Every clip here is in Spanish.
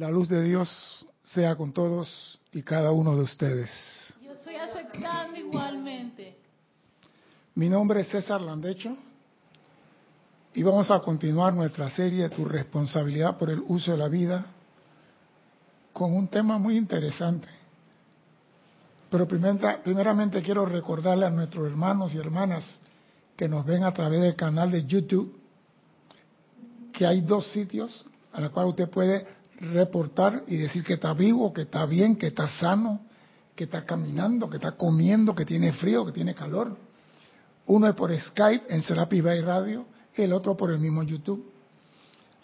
La luz de Dios sea con todos y cada uno de ustedes. Yo estoy aceptando igualmente. Mi nombre es César Landecho y vamos a continuar nuestra serie Tu responsabilidad por el uso de la vida con un tema muy interesante. Pero primeramente quiero recordarle a nuestros hermanos y hermanas que nos ven a través del canal de YouTube que hay dos sitios a los cuales usted puede reportar y decir que está vivo, que está bien, que está sano, que está caminando, que está comiendo, que tiene frío, que tiene calor. Uno es por Skype en Serapi Bay Radio el otro por el mismo YouTube.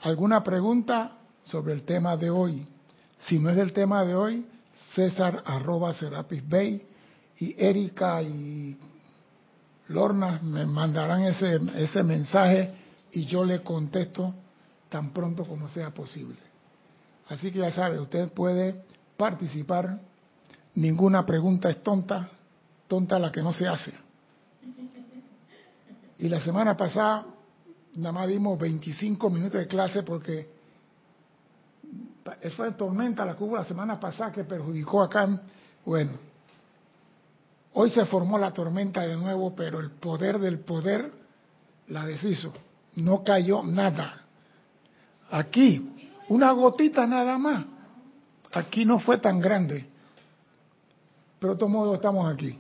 ¿Alguna pregunta sobre el tema de hoy? Si no es del tema de hoy, César arroba Serapis Bay y Erika y Lorna me mandarán ese, ese mensaje y yo le contesto tan pronto como sea posible. Así que ya sabe, usted puede participar. Ninguna pregunta es tonta, tonta la que no se hace. Y la semana pasada nada más dimos 25 minutos de clase porque fue tormenta la que la semana pasada que perjudicó acá. Bueno, hoy se formó la tormenta de nuevo, pero el poder del poder la deshizo. No cayó nada. Aquí una gotita nada más. Aquí no fue tan grande. Pero de todo modo estamos aquí.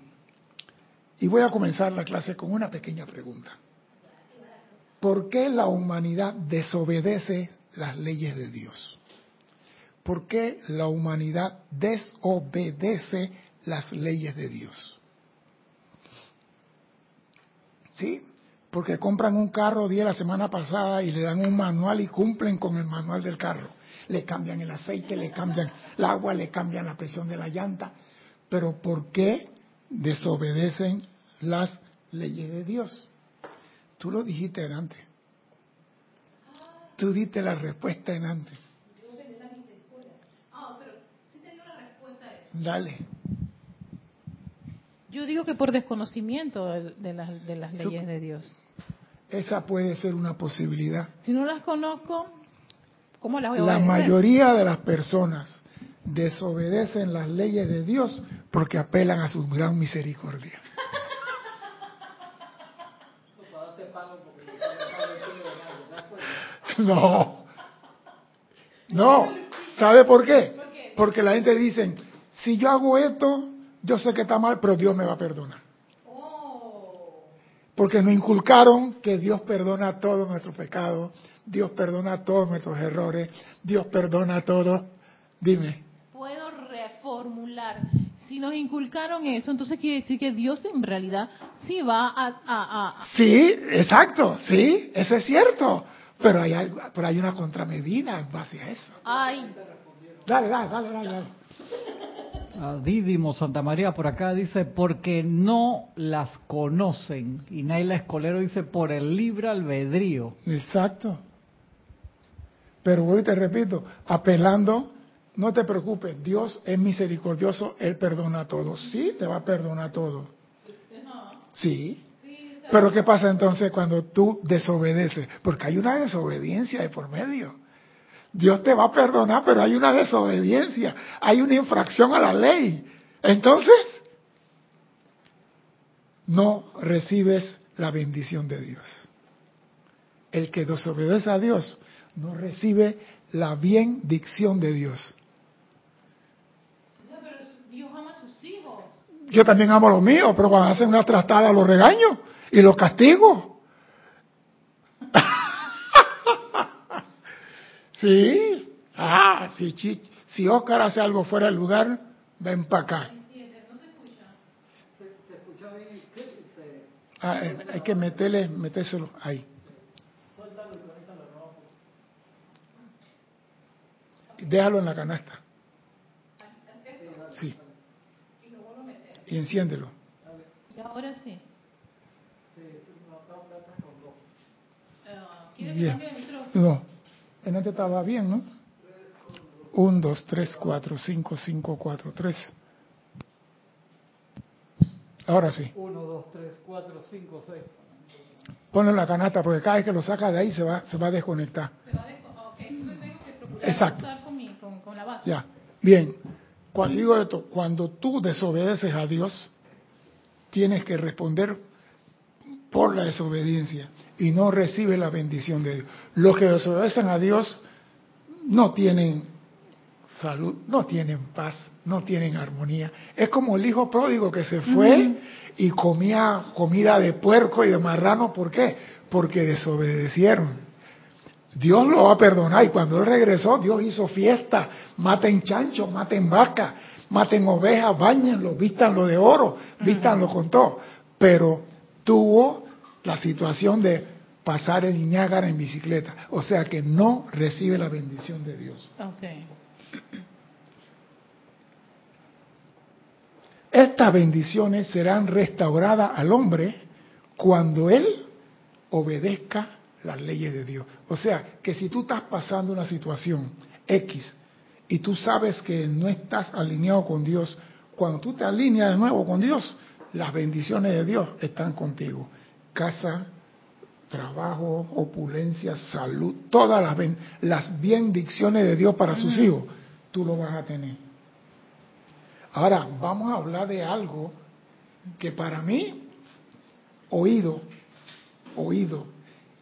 Y voy a comenzar la clase con una pequeña pregunta. ¿Por qué la humanidad desobedece las leyes de Dios? ¿Por qué la humanidad desobedece las leyes de Dios? ¿Sí? Porque compran un carro día la semana pasada y le dan un manual y cumplen con el manual del carro. Le cambian el aceite, le cambian el agua, le cambian la presión de la llanta. Pero ¿por qué desobedecen las leyes de Dios? Tú lo dijiste antes. Tú diste la respuesta en antes. Dale. Yo digo que por desconocimiento de, las, de las leyes de Dios. Esa puede ser una posibilidad. Si no las conozco, ¿cómo las voy a La mayoría de las personas desobedecen las leyes de Dios porque apelan a su gran misericordia. No. No. ¿Sabe por qué? Porque la gente dice, si yo hago esto, yo sé que está mal, pero Dios me va a perdonar porque nos inculcaron que Dios perdona todos nuestros pecados, Dios perdona todos nuestros errores, Dios perdona todo. Dime. Puedo reformular. Si nos inculcaron eso, entonces quiere decir que Dios en realidad sí va a... Sí, exacto, sí, eso es cierto. Pero hay, algo, pero hay una contramedida en base a eso. Ay. Dale, dale, dale, dale. dale. Dídimo Santa María por acá dice, porque no las conocen. Y Naila Escolero dice, por el libre albedrío. Exacto. Pero vuelvo y te repito, apelando, no te preocupes, Dios es misericordioso, Él perdona todo. Sí, te va a perdonar todo. Sí. Pero ¿qué pasa entonces cuando tú desobedeces? Porque hay una desobediencia de por medio. Dios te va a perdonar, pero hay una desobediencia, hay una infracción a la ley. Entonces, no recibes la bendición de Dios. El que desobedece a Dios no recibe la bendición de Dios. Dios ama a sus hijos. Yo también amo a los míos, pero cuando hacen una trastada los regaño y los castigo. Sí. Ah, si, si Oscar hace algo fuera del lugar, ven para acá. Ah, eh, hay que meterle, metérselo ahí. Déjalo en la canasta. Sí. Y enciéndelo. Y ahora sí. Bien. No. En este estaba bien, ¿no? 1, 2, 3, 4, 5, 5, 4, 3. Ahora sí. 1, 2, 3, 4, 5, 6. Ponlo en la canasta porque cada vez que lo saca de ahí se va, se va a desconectar. Se va a desconectar. Entonces tengo que Exacto. Con mi, con, con Ya, bien. Cuando digo esto, cuando tú desobedeces a Dios, tienes que responder por la desobediencia y no recibes la bendición de Dios. Los que desobedecen a Dios no tienen salud, no tienen paz, no tienen armonía. Es como el hijo pródigo que se fue y comía comida de puerco y de marrano. ¿Por qué? Porque desobedecieron. Dios lo va a perdonar y cuando él regresó, Dios hizo fiesta. Maten chancho, maten vaca, maten ovejas, bañenlo, vístanlo de oro, vístanlo con todo. Pero tuvo la situación de pasar el Niágara en bicicleta. O sea que no recibe la bendición de Dios. Okay. Estas bendiciones serán restauradas al hombre cuando él obedezca las leyes de Dios. O sea, que si tú estás pasando una situación X y tú sabes que no estás alineado con Dios, cuando tú te alineas de nuevo con Dios, las bendiciones de Dios están contigo. Casa, trabajo, opulencia, salud, todas las, ben, las bendiciones de Dios para sus hijos, tú lo vas a tener. Ahora, vamos a hablar de algo que para mí, oído, oído,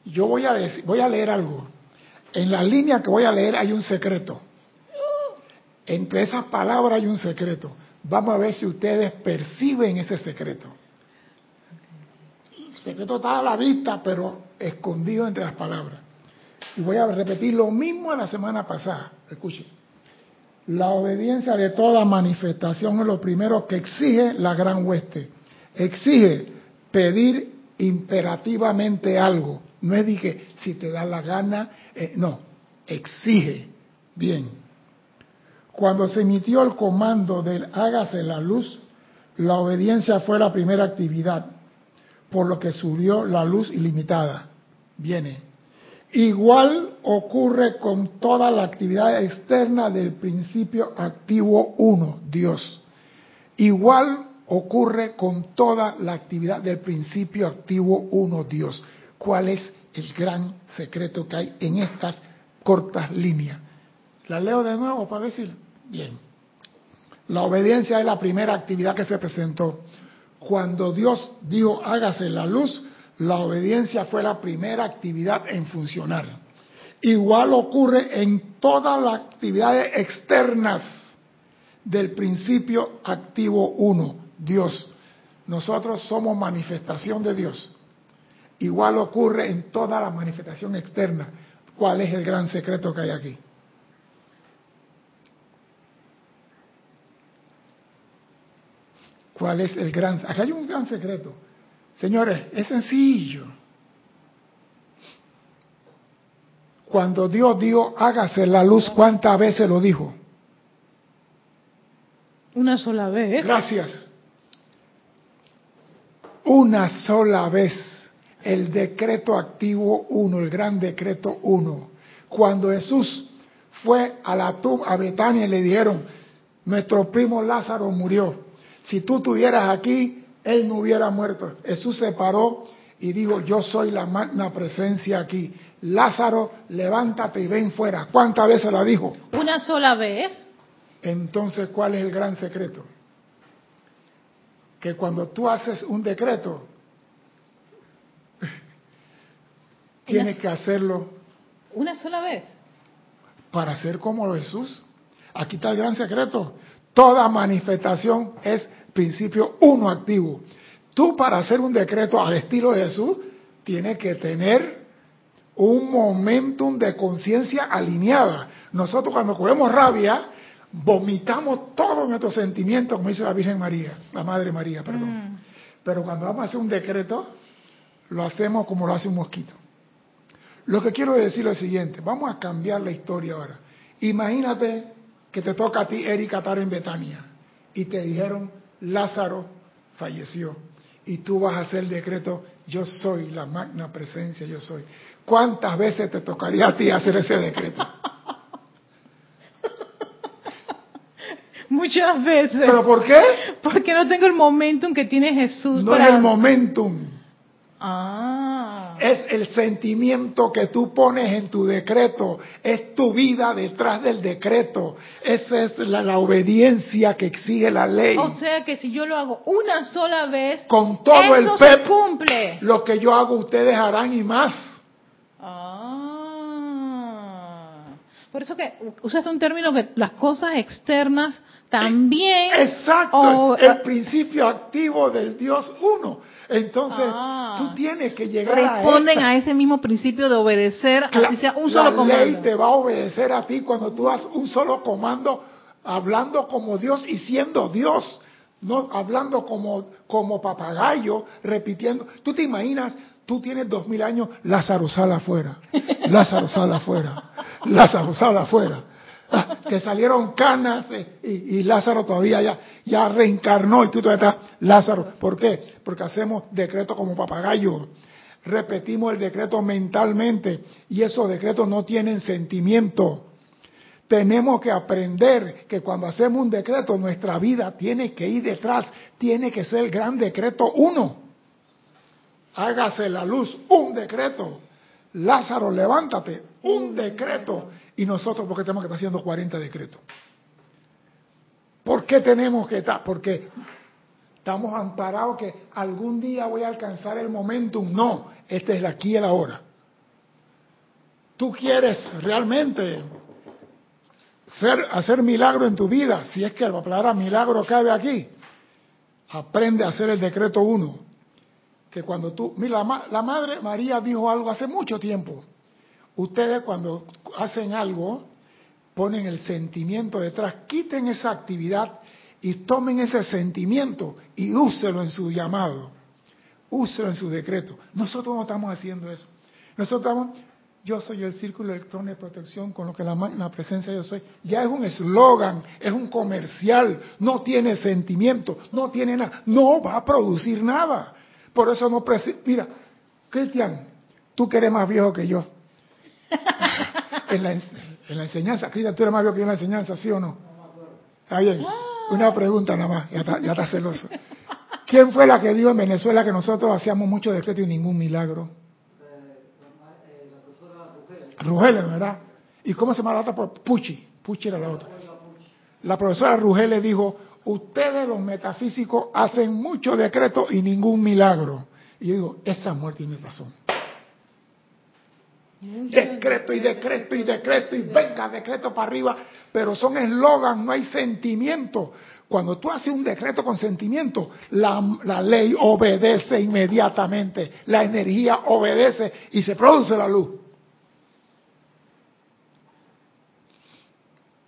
yo voy a, decir, voy a leer algo. En la línea que voy a leer hay un secreto. Entre esas palabras hay un secreto. Vamos a ver si ustedes perciben ese secreto. Secreto está a la vista, pero escondido entre las palabras. Y voy a repetir lo mismo de la semana pasada. Escuchen. La obediencia de toda manifestación es lo primero que exige la gran hueste. Exige pedir imperativamente algo. No es de que si te da la gana, eh, no, exige. Bien. Cuando se emitió el comando del hágase la luz, la obediencia fue la primera actividad, por lo que subió la luz ilimitada. Viene. Igual ocurre con toda la actividad externa del principio activo 1, Dios. Igual ocurre con toda la actividad del principio activo 1, Dios. ¿Cuál es el gran secreto que hay en estas cortas líneas? La leo de nuevo para decir, bien, la obediencia es la primera actividad que se presentó. Cuando Dios dijo, hágase la luz, la obediencia fue la primera actividad en funcionar. Igual ocurre en todas las actividades externas del principio activo 1, Dios. Nosotros somos manifestación de Dios. Igual ocurre en toda la manifestación externa. ¿Cuál es el gran secreto que hay aquí? ¿Cuál es el gran? Aquí hay un gran secreto. Señores, es sencillo. Cuando Dios dijo, hágase la luz, ¿cuántas veces lo dijo? Una sola vez. Gracias. Una sola vez. El decreto activo 1, el gran decreto 1. Cuando Jesús fue a la tumba, a Betania y le dijeron, nuestro primo Lázaro murió. Si tú estuvieras aquí, él no hubiera muerto. Jesús se paró y dijo, yo soy la magna presencia aquí. Lázaro, levántate y ven fuera. ¿Cuántas veces la dijo? Una sola vez. Entonces, ¿cuál es el gran secreto? Que cuando tú haces un decreto, tienes que hacerlo. Una sola vez. Para ser como Jesús. Aquí está el gran secreto. Toda manifestación es principio uno activo. Tú para hacer un decreto al estilo de Jesús tienes que tener un momentum de conciencia alineada. Nosotros cuando cogemos rabia, vomitamos todos nuestros sentimientos, como dice la Virgen María, la Madre María, perdón. Mm. Pero cuando vamos a hacer un decreto, lo hacemos como lo hace un mosquito. Lo que quiero decir es lo siguiente, vamos a cambiar la historia ahora. Imagínate que te toca a ti, Erika, estar en Betania y te dijeron, Lázaro falleció y tú vas a hacer el decreto, yo soy la magna presencia, yo soy. ¿Cuántas veces te tocaría a ti hacer ese decreto? Muchas veces. ¿Pero por qué? Porque no tengo el momentum que tiene Jesús. No es el momentum. Ah. Es el sentimiento que tú pones en tu decreto, es tu vida detrás del decreto, esa es la, la obediencia que exige la ley. O sea que si yo lo hago una sola vez, Con todo el eso pep, se cumple. lo que yo hago ustedes harán y más. Ah. Por eso que usaste un término que las cosas externas también. Exacto, o- el principio activo del Dios uno. Entonces, Ah. tú tienes que llegar responden a, a, ese mismo principio de obedecer, Cla- así sea un la solo ley comando. te va a obedecer a ti cuando tú haces un solo comando, hablando como Dios y siendo Dios, no hablando como, como papagayo, repitiendo. Tú te imaginas, tú tienes dos mil años, Lázaro sale afuera, Lázaro sale afuera, Lázaro sale afuera. Ah, Que salieron canas eh, y, y Lázaro todavía ya, ya reencarnó y tú todavía estás, Lázaro. ¿Por qué? Porque hacemos decretos como papagayo repetimos el decreto mentalmente y esos decretos no tienen sentimiento. Tenemos que aprender que cuando hacemos un decreto, nuestra vida tiene que ir detrás, tiene que ser el gran decreto uno. Hágase la luz, un decreto. Lázaro, levántate, un decreto. Y nosotros, ¿por qué tenemos que estar haciendo 40 decretos? ¿Por qué tenemos que estar? Porque Estamos amparados que algún día voy a alcanzar el momentum. No, este es el aquí y el ahora. Tú quieres realmente ser, hacer milagro en tu vida, si es que la palabra milagro cabe aquí, aprende a hacer el decreto uno. Que cuando tú, mira, la, la madre María dijo algo hace mucho tiempo. Ustedes cuando hacen algo, ponen el sentimiento detrás, quiten esa actividad y tomen ese sentimiento y úselo en su llamado, úselo en su decreto. Nosotros no estamos haciendo eso. Nosotros estamos, yo soy el círculo electrónico de protección con lo que la, magna presencia yo soy. Ya es un eslogan, es un comercial, no tiene sentimiento, no tiene nada, no va a producir nada. Por eso no, mira, Cristian, tú que eres más viejo que yo. en, la, en la enseñanza, Cristian, tú eres más viejo que yo en la enseñanza, ¿sí o no? Está bien. Una pregunta nada más, ya está, ya está celoso. ¿Quién fue la que dijo en Venezuela que nosotros hacíamos mucho decreto y ningún milagro? Rugeles, ¿verdad? ¿Y cómo se llama la otra? Puchi. Puchi era la otra. La profesora Rugeles dijo, ustedes los metafísicos hacen mucho decreto y ningún milagro. Y yo digo, esa mujer tiene razón. Decreto y decreto y decreto y venga, decreto para arriba, pero son eslogan, no hay sentimiento. Cuando tú haces un decreto con sentimiento, la ley obedece inmediatamente, la energía obedece y se produce la luz.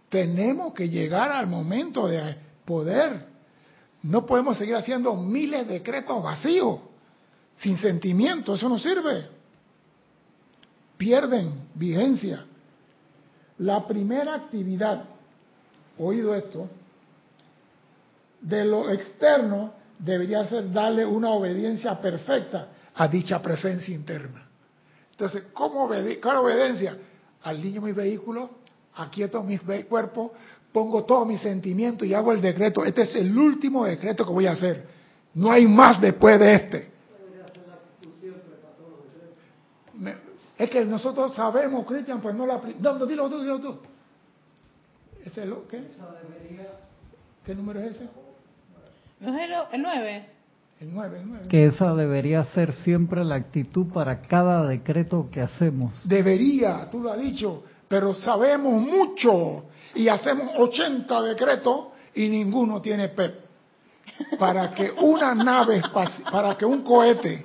Tenemos que llegar al momento de poder. No podemos seguir haciendo miles de decretos vacíos, sin sentimiento, eso no sirve pierden vigencia. La primera actividad, oído esto, de lo externo debería ser darle una obediencia perfecta a dicha presencia interna. Entonces, ¿cómo obede ¿cuál obediencia? Alineo mi vehículo, aquieto mi ve- cuerpo, pongo todo mi sentimiento y hago el decreto. Este es el último decreto que voy a hacer. No hay más después de este. Me- es que nosotros sabemos, Cristian, pues no la... apli- No, no, dilo tú, dilo tú. ¿Ese es lo qué? ¿Qué número es ese? ¿No es el, el 9? El 9, el 9. Que esa debería ser siempre la actitud para cada decreto que hacemos. Debería, tú lo has dicho, pero sabemos mucho y hacemos 80 decretos y ninguno tiene PEP. Para que una nave, para que un cohete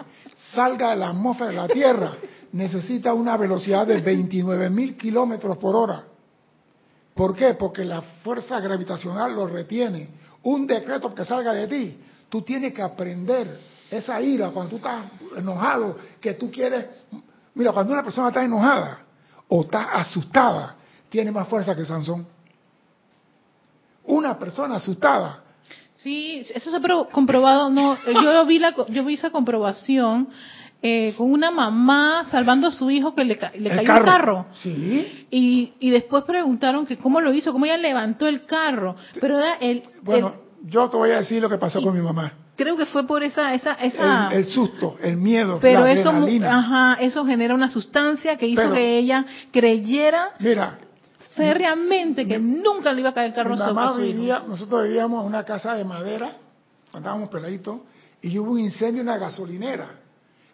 salga de la atmósfera de la Tierra, necesita una velocidad de 29 mil kilómetros por hora. ¿Por qué? Porque la fuerza gravitacional lo retiene. Un decreto que salga de ti, tú tienes que aprender esa ira cuando tú estás enojado, que tú quieres... Mira, cuando una persona está enojada o está asustada, tiene más fuerza que Sansón. Una persona asustada, Sí, eso se ha pro- comprobado. No, yo lo vi la, yo vi esa comprobación eh, con una mamá salvando a su hijo que le, le cayó el carro. Sí. Y, y después preguntaron que cómo lo hizo, cómo ella levantó el carro. Pero era el, Bueno, el- yo te voy a decir lo que pasó con mi mamá. Creo que fue por esa esa esa el, susto, el miedo, pero eso ajá, eso genera una sustancia que hizo que ella creyera mira, férreamente que nunca le iba a caer el carro mi mamá vivía, nosotros vivíamos en una casa de madera, cuando estábamos peladitos, y hubo un incendio en la gasolinera.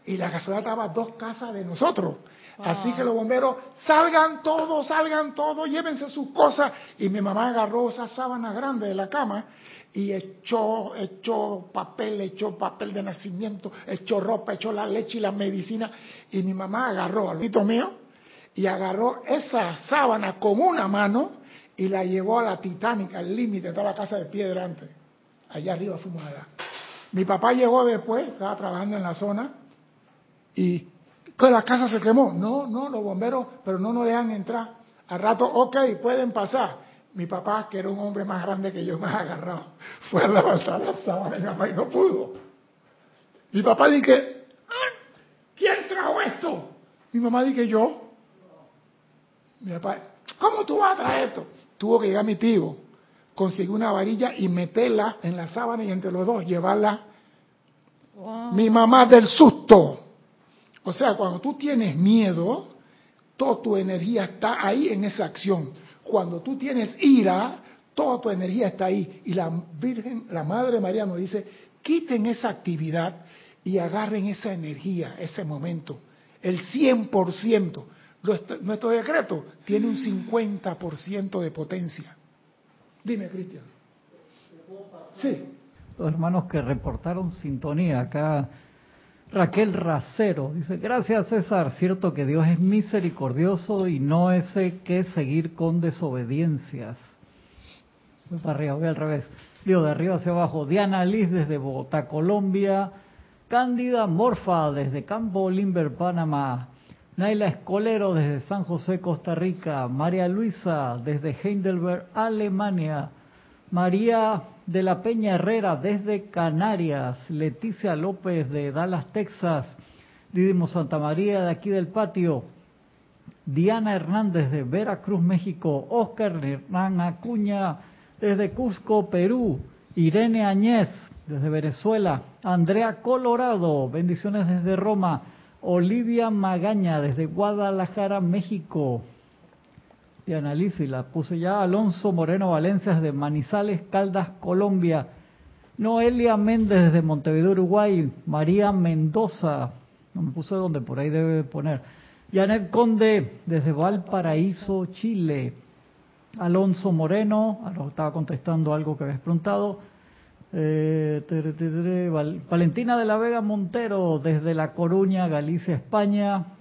Y la gasolinera estaba a dos casas de nosotros. Así que los bomberos, salgan todos, salgan todos, llévense sus cosas. Y mi mamá agarró esa sábana grande de la cama y echó, echó papel, echó papel de nacimiento, echó ropa, echó la leche y la medicina. Y mi mamá agarró al hito mío y agarró esa sábana con una mano y la llevó a la Titanic, al límite de toda la casa de piedra antes. Allá arriba allá. Mi papá llegó después, estaba trabajando en la zona y que la casa se quemó. No, no, los bomberos, pero no nos dejan entrar. Al rato, ok, pueden pasar. Mi papá, que era un hombre más grande que yo, me ha agarrado. Fue a levantar la sábana y mi mamá y no pudo. Mi papá dice, ¿quién trajo esto? Mi mamá dice, yo. Mi papá, ¿cómo tú vas a traer esto? Tuvo que llegar mi tío, conseguir una varilla y meterla en la sábana y entre los dos llevarla. Mi mamá del susto o sea, cuando tú tienes miedo, toda tu energía está ahí en esa acción. Cuando tú tienes ira, toda tu energía está ahí. Y la Virgen, la Madre María nos dice, quiten esa actividad y agarren esa energía, ese momento. El 100%. Nuestro decreto tiene un 50% de potencia. Dime, Cristian. Sí. Los hermanos que reportaron sintonía acá Raquel Racero dice, gracias César, cierto que Dios es misericordioso y no ese que seguir con desobediencias. Voy para arriba, voy al revés. De arriba hacia abajo. Diana Liz desde Bogotá, Colombia. Cándida Morfa desde Campo Limber, Panamá. Naila Escolero desde San José, Costa Rica. María Luisa desde Heidelberg, Alemania. María de la Peña Herrera desde Canarias, Leticia López de Dallas, Texas, Didimo Santa María de aquí del patio, Diana Hernández de Veracruz, México, Oscar Hernán Acuña desde Cusco, Perú, Irene Añez desde Venezuela, Andrea Colorado, bendiciones desde Roma, Olivia Magaña desde Guadalajara, México, de análisis, la puse ya. Alonso Moreno Valencia desde Manizales, Caldas, Colombia. Noelia Méndez desde Montevideo, Uruguay. María Mendoza, no me puse donde, por ahí debe poner. Janet Conde desde Valparaíso, Chile. Alonso Moreno, ahora estaba contestando algo que habías preguntado. Eh, Valentina de la Vega Montero desde La Coruña, Galicia, España.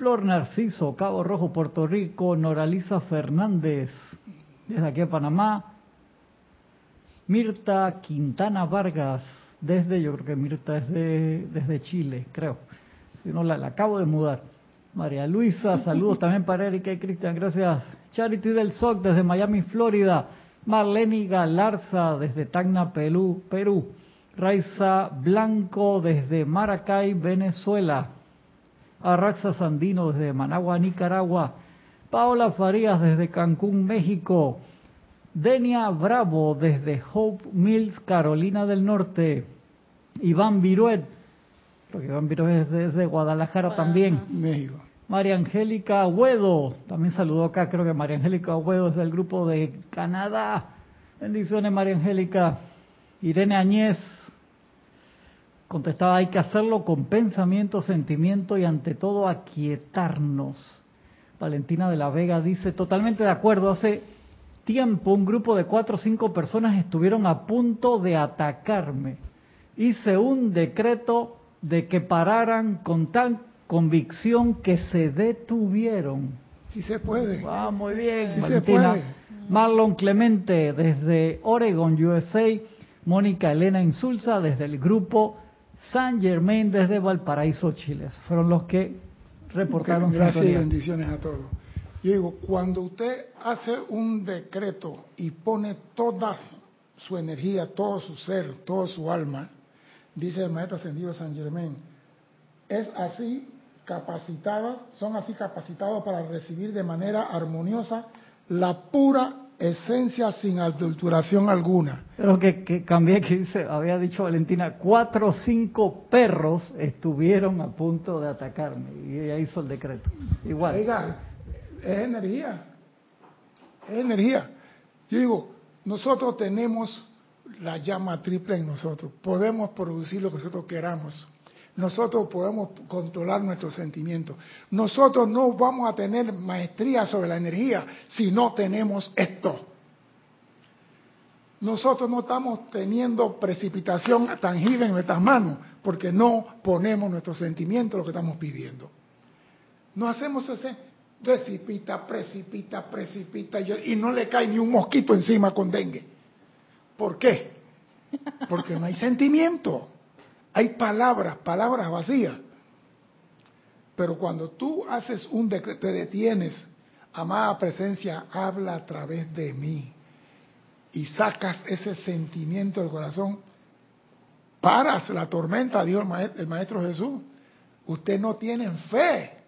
Flor Narciso, Cabo Rojo, Puerto Rico, Noraliza Fernández, desde aquí a Panamá, Mirta Quintana Vargas, desde, yo creo que Mirta es desde Chile, creo, si no la, acabo de mudar. María Luisa, saludos también para Erika y Cristian, gracias. Charity del SOC desde Miami, Florida. Marlene Galarza desde Tacna, Perú. Perú. Raiza Blanco desde Maracay, Venezuela. Arraxa Sandino desde Managua, Nicaragua, Paola Farías desde Cancún, México, Denia Bravo desde Hope Mills, Carolina del Norte, Iván Viruet, porque Iván Viruet es desde Guadalajara también, México. María Angélica Agüedo, también saludó acá, creo que María Angélica Agüedo es del grupo de Canadá. Bendiciones María Angélica. Irene Añez, Contestaba, hay que hacerlo con pensamiento, sentimiento y ante todo aquietarnos. Valentina de la Vega dice, totalmente de acuerdo, hace tiempo un grupo de cuatro o cinco personas estuvieron a punto de atacarme. Hice un decreto de que pararan con tal convicción que se detuvieron. Sí se puede. Ah, muy bien, Valentina. Marlon Clemente desde Oregon, USA. Mónica Elena Insulza desde el grupo San Germain desde Valparaíso, Chile. Fueron los que reportaron. Gracias y bendiciones a todos. Yo digo, cuando usted hace un decreto y pone toda su energía, todo su ser, todo su alma, dice el maestro ascendido San Germain, es así capacitada, son así capacitados para recibir de manera armoniosa la pura esencia sin adulteración alguna. Pero que, que cambié, que dice, había dicho Valentina, cuatro o cinco perros estuvieron a punto de atacarme y ella hizo el decreto. Igual. Oiga, es energía, es energía. Yo digo, nosotros tenemos la llama triple en nosotros, podemos producir lo que nosotros queramos. Nosotros podemos controlar nuestros sentimientos. Nosotros no vamos a tener maestría sobre la energía si no tenemos esto. Nosotros no estamos teniendo precipitación tangible en nuestras manos porque no ponemos nuestros sentimientos lo que estamos pidiendo. No hacemos ese precipita, precipita, precipita y no le cae ni un mosquito encima con dengue. ¿Por qué? Porque no hay sentimiento. Hay palabras, palabras vacías. Pero cuando tú haces un decreto, te detienes, amada presencia, habla a través de mí. Y sacas ese sentimiento del corazón, paras la tormenta, dijo el maestro, el maestro Jesús. Usted no tiene fe.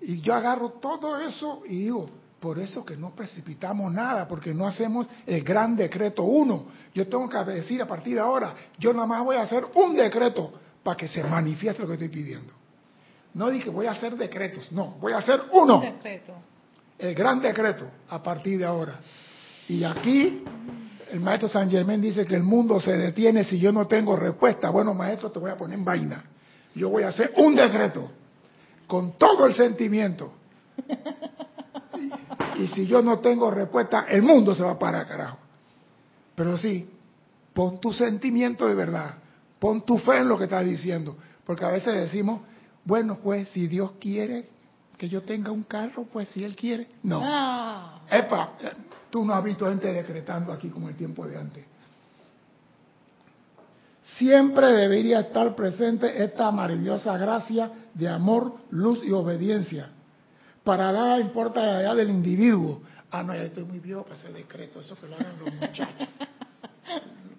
Y yo agarro todo eso y digo, por eso que no precipitamos nada, porque no hacemos el gran decreto uno. Yo tengo que decir a partir de ahora, yo nada más voy a hacer un decreto para que se manifieste lo que estoy pidiendo. No dije voy a hacer decretos, no, voy a hacer uno. El gran decreto a partir de ahora. Y aquí el maestro San Germán dice que el mundo se detiene si yo no tengo respuesta. Bueno, maestro, te voy a poner en vaina. Yo voy a hacer un decreto con todo el sentimiento y si yo no tengo respuesta, el mundo se va a parar, carajo. Pero sí, pon tu sentimiento de verdad, pon tu fe en lo que estás diciendo, porque a veces decimos, bueno, pues si Dios quiere que yo tenga un carro, pues si Él quiere, no. no. Epa, tú no has visto gente decretando aquí como el tiempo de antes. Siempre debería estar presente esta maravillosa gracia de amor, luz y obediencia para dar importa la edad del individuo. Ah, no, ya estoy muy viejo para hacer decreto, eso que lo hagan los muchachos,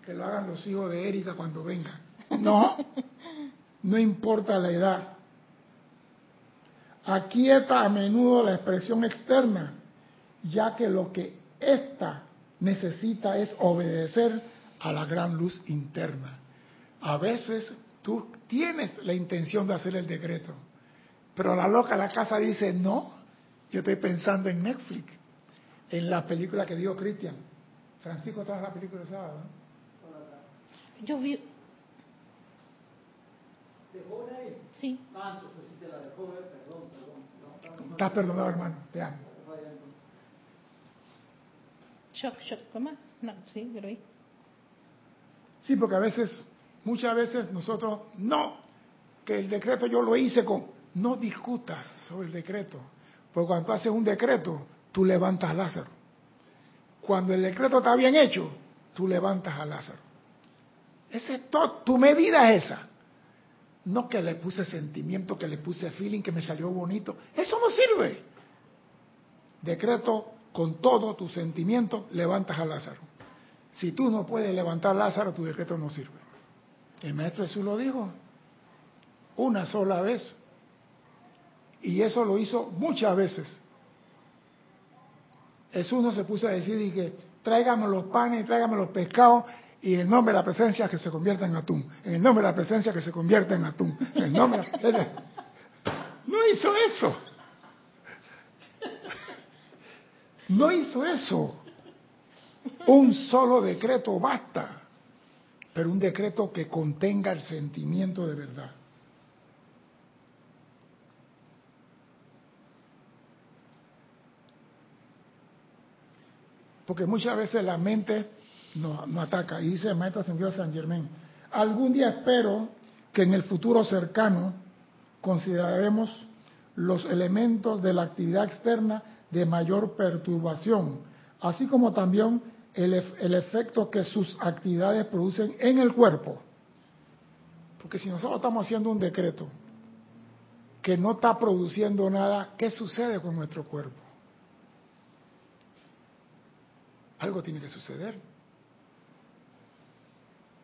que lo hagan los hijos de Erika cuando vengan. No, no importa la edad. Aquieta a menudo la expresión externa, ya que lo que ésta necesita es obedecer a la gran luz interna. A veces tú tienes la intención de hacer el decreto, pero la loca de la casa dice, no, yo estoy pensando en Netflix, en la película que dio Cristian. Francisco trajo la película de sábado. Yo vi. ¿Dejó ahí? Sí. Ah, entonces sí te la dejó ver, perdón, perdón. Estás perdonado, hermano, te amo. Shock, shock, ¿cómo más? No, sí, pero ahí. Sí, porque a veces, muchas veces nosotros, no, que el decreto yo lo hice con, no discutas sobre el decreto porque cuando haces un decreto, tú levantas a Lázaro. Cuando el decreto está bien hecho, tú levantas a Lázaro. Es todo, tu medida es esa. No que le puse sentimiento, que le puse feeling, que me salió bonito. Eso no sirve. Decreto con todo tu sentimiento, levantas a Lázaro. Si tú no puedes levantar a Lázaro, tu decreto no sirve. El maestro Jesús lo dijo una sola vez. Y eso lo hizo muchas veces. Jesús no se puso a decir que tráigame los panes, tráigame los pescados y en nombre de la presencia que se convierta en atún. En el nombre de la presencia que se convierta en atún. En nombre No hizo eso. No hizo eso. Un solo decreto basta, pero un decreto que contenga el sentimiento de verdad. Porque muchas veces la mente nos, ataca. Y dice el maestro ascendido San Germán, algún día espero que en el futuro cercano consideraremos los elementos de la actividad externa de mayor perturbación, así como también el, el, efecto que sus actividades producen en el cuerpo. Porque si nosotros estamos haciendo un decreto que no está produciendo nada, ¿qué sucede con nuestro cuerpo? Algo tiene que suceder.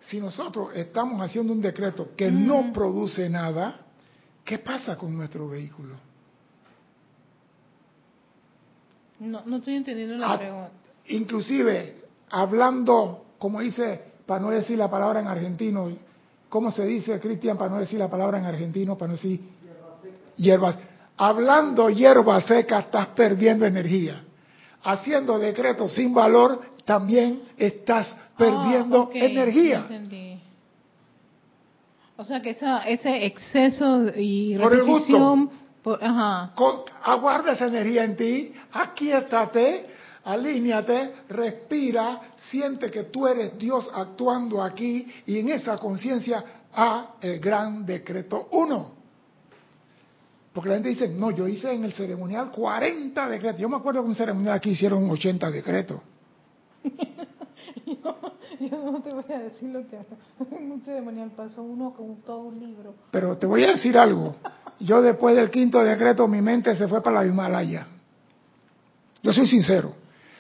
Si nosotros estamos haciendo un decreto que no produce nada, ¿qué pasa con nuestro vehículo? No, no estoy entendiendo la pregunta. inclusive hablando, como dice, para no decir la palabra en argentino, ¿cómo se dice, Cristian, para no decir la palabra en argentino, para no decir hierbas? Hablando hierba seca, estás perdiendo energía. Haciendo decretos sin valor, también estás ah, perdiendo energía. O sea que ese exceso y repetición... Por aguarda esa energía en ti, aquíétate, alíñate, respira, siente que tú eres Dios actuando aquí y en esa conciencia a el gran decreto 1. Porque la gente dice, no, yo hice en el ceremonial 40 decretos. Yo me acuerdo que en un ceremonial aquí hicieron 80 decretos. yo, no te voy a decir lo que en un ceremonial pasó uno con todo un libro. Pero te voy a decir algo. Yo después del quinto decreto mi mente se fue para la Himalaya. Yo soy sincero.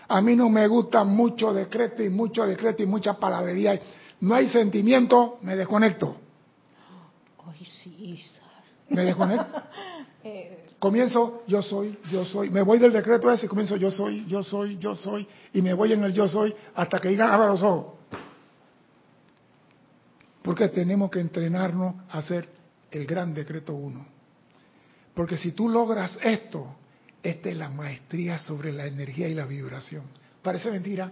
A mí no me gusta mucho decreto y mucho decreto y mucha palabrería. No hay sentimiento, me desconecto. Ay, sí, Me desconecto. Comienzo, yo soy, yo soy. Me voy del decreto ese comienzo, yo soy, yo soy, yo soy. Y me voy en el yo soy hasta que digan, abra los ojos. Porque tenemos que entrenarnos a hacer el gran decreto uno. Porque si tú logras esto, esta es la maestría sobre la energía y la vibración. Parece mentira.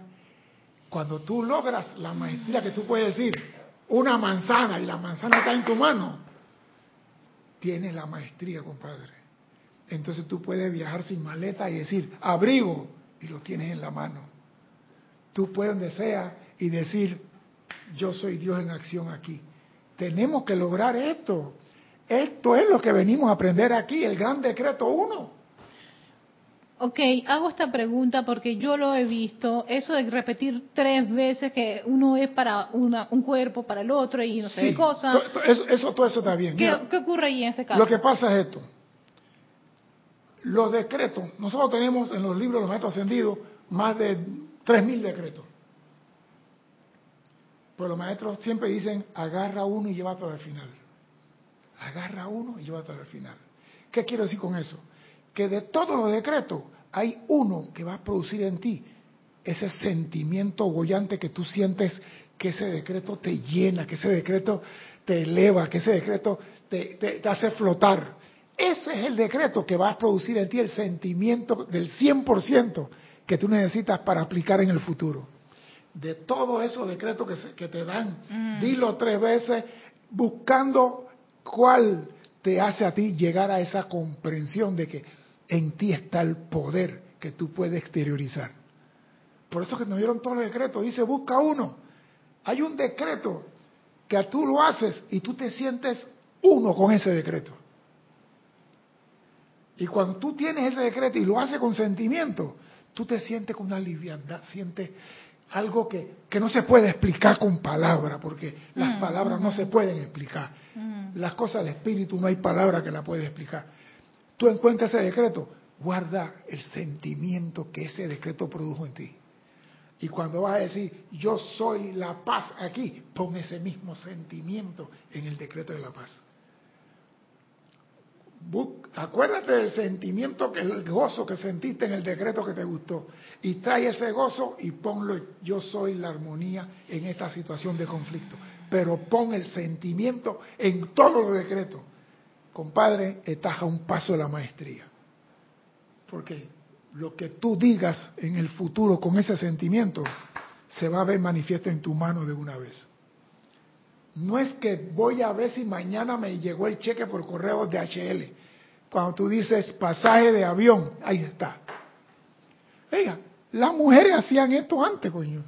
Cuando tú logras la maestría que tú puedes decir, una manzana y la manzana está en tu mano, tienes la maestría, compadre. Entonces tú puedes viajar sin maleta y decir, abrigo, y lo tienes en la mano. Tú puedes donde sea y decir, yo soy Dios en acción aquí. Tenemos que lograr esto. Esto es lo que venimos a aprender aquí, el gran decreto 1. Ok, hago esta pregunta porque yo lo he visto, eso de repetir tres veces que uno es para un cuerpo, para el otro y no sé qué cosa. Eso, todo eso está bien. ¿Qué, ocurre ahí en este caso? Lo que pasa es esto. Los decretos, nosotros tenemos en los libros de los maestros ascendidos más de 3.000 decretos. Pero los maestros siempre dicen, agarra uno y llévatelo al final. Agarra uno y llévatelo al final. ¿Qué quiero decir con eso? Que de todos los decretos hay uno que va a producir en ti ese sentimiento bollante que tú sientes que ese decreto te llena, que ese decreto te eleva, que ese decreto te, hace flotar. Ese es el decreto que va a producir en ti el sentimiento del 100% que tú necesitas para aplicar en el futuro. De todos esos decretos que, que te dan, mm. dilo tres veces buscando cuál te hace a ti llegar a esa comprensión de que en ti está el poder que tú puedes exteriorizar. Por eso que nos dieron todos los decretos. Dice, busca uno. Hay un decreto que tú lo haces y tú te sientes uno con ese decreto. Y cuando tú tienes ese decreto y lo haces con sentimiento, tú te sientes con una liviandad, sientes algo que, que no se puede explicar con palabras, porque las mm, palabras no mm. se pueden explicar. Mm. Las cosas del espíritu no hay palabra que la puede explicar tú encuentras ese decreto, guarda el sentimiento que ese decreto produjo en ti. Y cuando vas a decir, yo soy la paz aquí, pon ese mismo sentimiento en el decreto de la paz. Acuérdate del sentimiento, que el gozo que sentiste en el decreto que te gustó. Y trae ese gozo y ponlo, yo soy la armonía en esta situación de conflicto. Pero pon el sentimiento en todos los decretos compadre, estás a un paso de la maestría. Porque lo que tú digas en el futuro con ese sentimiento se va a ver manifiesto en tu mano de una vez. No es que voy a ver si mañana me llegó el cheque por correo de HL. Cuando tú dices pasaje de avión, ahí está. Oiga, las mujeres hacían esto antes, coño.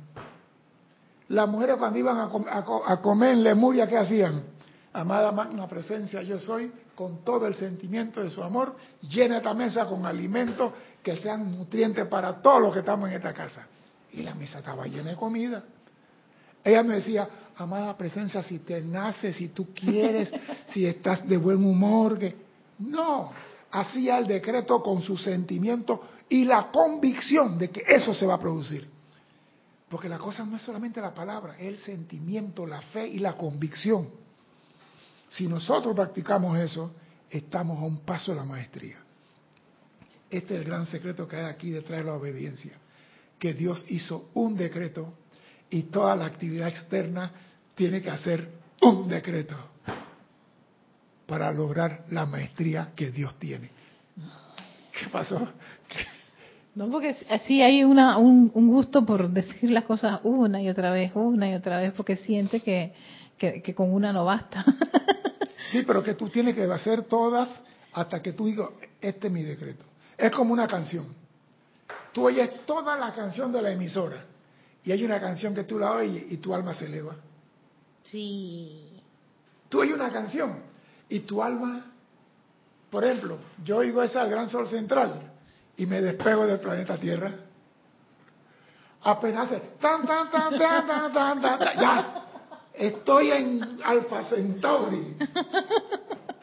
Las mujeres cuando iban a, comer en Lemuria, ¿qué hacían? Amada magna presencia, yo soy, con todo el sentimiento de su amor, llena esta mesa con alimentos que sean nutrientes para todos los que estamos en esta casa. Y la mesa estaba llena de comida. Ella me decía, amada presencia, si te nace, si tú quieres, si estás de buen humor, que no, hacía el decreto con su sentimiento y la convicción de que eso se va a producir. Porque la cosa no es solamente la palabra, es el sentimiento, la fe y la convicción. Si nosotros practicamos eso, estamos a un paso de la maestría. Este es el gran secreto que hay aquí detrás de la obediencia. que Dios hizo un decreto y toda la actividad externa tiene que hacer un decreto para lograr la maestría que Dios tiene. ¿Qué pasó? No, porque así hay una, un, gusto por decir las cosas una y otra vez, una y otra vez, porque siente que, que, con una no basta. sí, pero que tú tienes que hacer todas hasta que tú digas, este es mi decreto. Es como una canción. Tú oyes toda la canción de la emisora y hay una canción que tú la oyes y tu alma se eleva. Sí. Tú oyes una canción y tu alma, por ejemplo, yo oigo esa al gran sol central y me despego del planeta Tierra. Apenas hace tan, tan, tan, tan, tan, tan, tan, ya. Estoy en Alfa Centauri.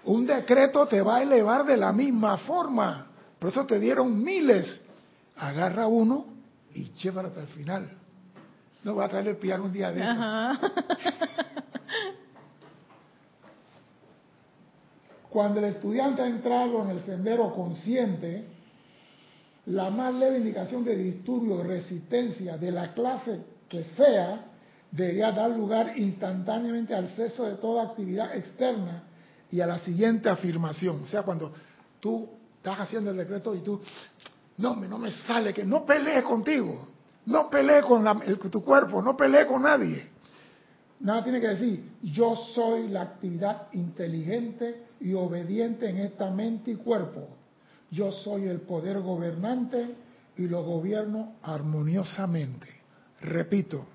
Un decreto te va a elevar de la misma forma. Por eso te dieron miles. Agarra uno y llévalo hasta el final. No va a traer el piano un día de Cuando el estudiante ha entrado en el sendero consciente, la más leve indicación de disturbio o resistencia de la clase que sea debería dar lugar instantáneamente al ceso de toda actividad externa y a la siguiente afirmación. O sea, cuando tú estás haciendo el decreto y tú, no, no me sale, que no pelee contigo, no pelee con tu cuerpo, no pelee con nadie. Nada tiene que decir, yo soy la actividad inteligente y obediente en esta mente y cuerpo. Yo soy el poder gobernante y lo gobierno armoniosamente. Repito,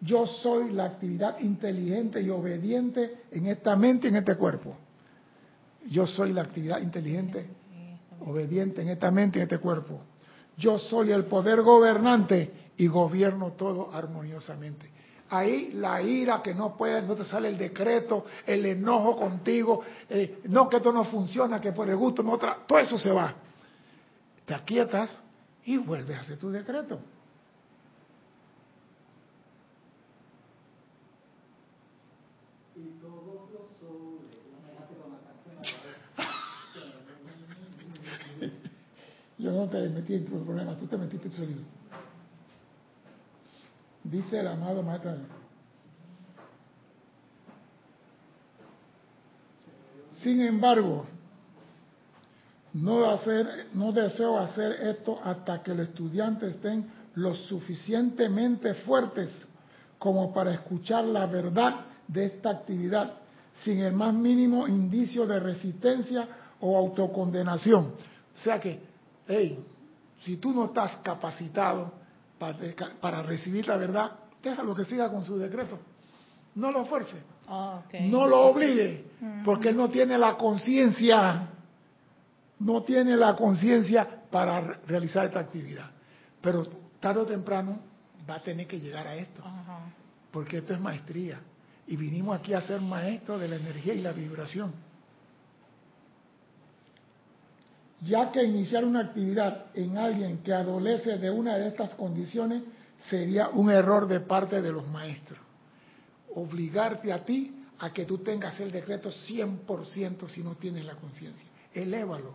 yo soy la actividad inteligente y obediente en esta mente y en este cuerpo. Yo soy la actividad inteligente, obediente en esta mente y en este cuerpo. Yo soy el poder gobernante y gobierno todo armoniosamente. Ahí la ira que no puede, no te sale el decreto, el enojo contigo, eh, no que esto no funciona, que por el gusto no otra, todo eso se va. Te aquietas y vuelves a hacer tu decreto. Yo no te metí en tu problema, tú te metiste solito. Dice el amado maestro. Sin embargo, no, hacer, no deseo hacer esto hasta que los estudiantes estén lo suficientemente fuertes como para escuchar la verdad de esta actividad sin el más mínimo indicio de resistencia o autocondenación. O sea que, hey, si tú no estás capacitado para, recibir la verdad, déjalo que siga con su decreto. No lo fuerce. Ah, no lo obligue, porque él no tiene la conciencia, no tiene la conciencia para realizar esta actividad. Pero tarde o temprano va a tener que llegar a esto, porque esto es maestría. Y vinimos aquí a ser maestros de la energía y la vibración. Ya que iniciar una actividad en alguien que adolece de una de estas condiciones sería un error de parte de los maestros. Obligarte a ti a que tú tengas el decreto 100% si no tienes la conciencia. Elévalo.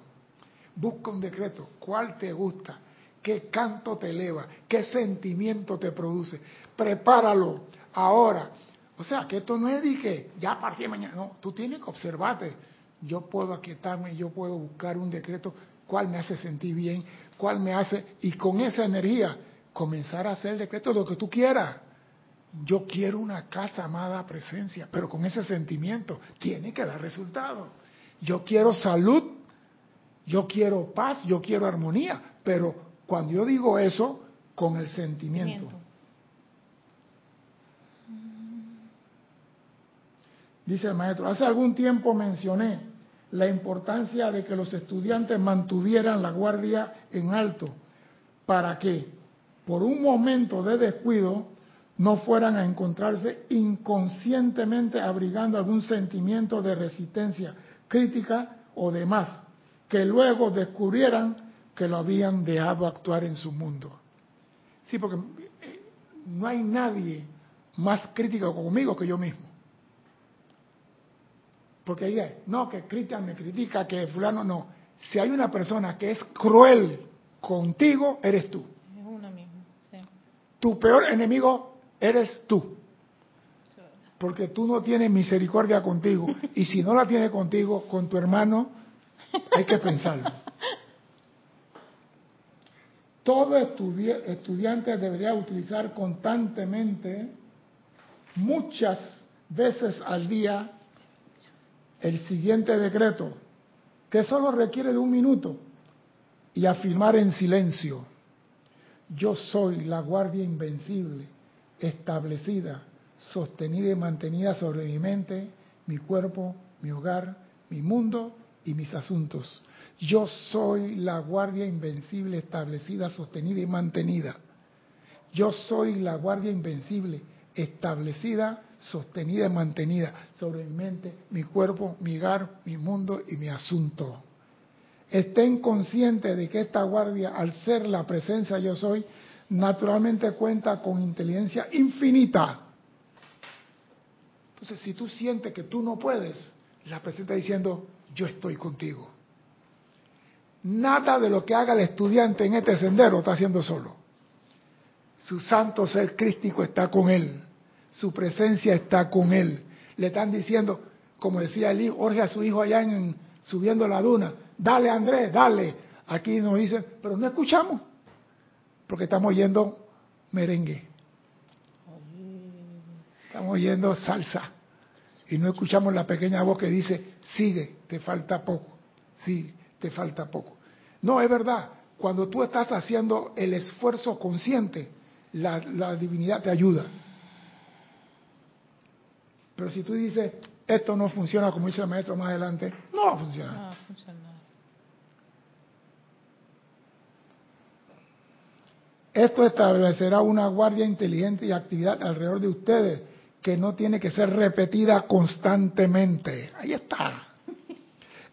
Busca un decreto. ¿Cuál te gusta? ¿Qué canto te eleva? ¿Qué sentimiento te produce? Prepáralo ahora. O sea, que esto no es de que ya de mañana. No, tú tienes que observarte yo puedo aquietarme, yo puedo buscar un decreto, cuál me hace sentir bien, cuál me hace, y con esa energía comenzar a hacer el decreto lo que tú quieras. Yo quiero una casa amada presencia, pero con ese sentimiento tiene que dar resultado. Yo quiero salud, yo quiero paz, yo quiero armonía, pero cuando yo digo eso, con el sentimiento. Dice el maestro, hace algún tiempo mencioné la importancia de que los estudiantes mantuvieran la guardia en alto para que por un momento de descuido no fueran a encontrarse inconscientemente abrigando algún sentimiento de resistencia crítica o demás, que luego descubrieran que lo habían dejado actuar en su mundo. Sí, porque eh, no hay nadie más crítico conmigo que yo mismo. Porque ella, no, que Cristian me critica, que fulano no. Si hay una persona que es cruel contigo, eres tú. Es uno mismo. Tu peor enemigo eres tú. Porque tú no tienes misericordia contigo. Y si no la tienes contigo, con tu hermano, hay que pensarlo. Todo estudiante debería utilizar constantemente, muchas veces al día, el siguiente decreto, que solo requiere de un minuto, y afirmar en silencio, yo soy la guardia invencible, establecida, sostenida y mantenida sobre mi mente, mi cuerpo, mi hogar, mi mundo y mis asuntos. Yo soy la guardia invencible, establecida, sostenida y mantenida. Yo soy la guardia invencible, establecida, sostenida y mantenida sobre mi mente, mi cuerpo, mi hogar, mi mundo y mi asunto. Estén conscientes de que esta guardia, al ser la presencia yo soy, naturalmente cuenta con inteligencia infinita. Entonces, si tú sientes que tú no puedes, la presencia diciendo, yo estoy contigo. Nada de lo que haga el estudiante en este sendero está haciendo solo. Su santo ser crístico está con él. Su presencia está con él. Le están diciendo, como decía el hijo, Jorge a su hijo allá en, subiendo la duna, dale Andrés, dale. Aquí nos dicen, pero no escuchamos, porque estamos oyendo merengue. Estamos oyendo salsa. Y no escuchamos la pequeña voz que dice, sigue, te falta poco. Sigue te falta poco. No, es verdad, cuando tú estás haciendo el esfuerzo consciente, la, divinidad te ayuda. Pero si tú dices, esto no funciona como dice el maestro más adelante, no va a funcionar. No va a funcionar. Esto establecerá una guardia inteligente y actividad alrededor de ustedes que no tiene que ser repetida constantemente. Ahí está.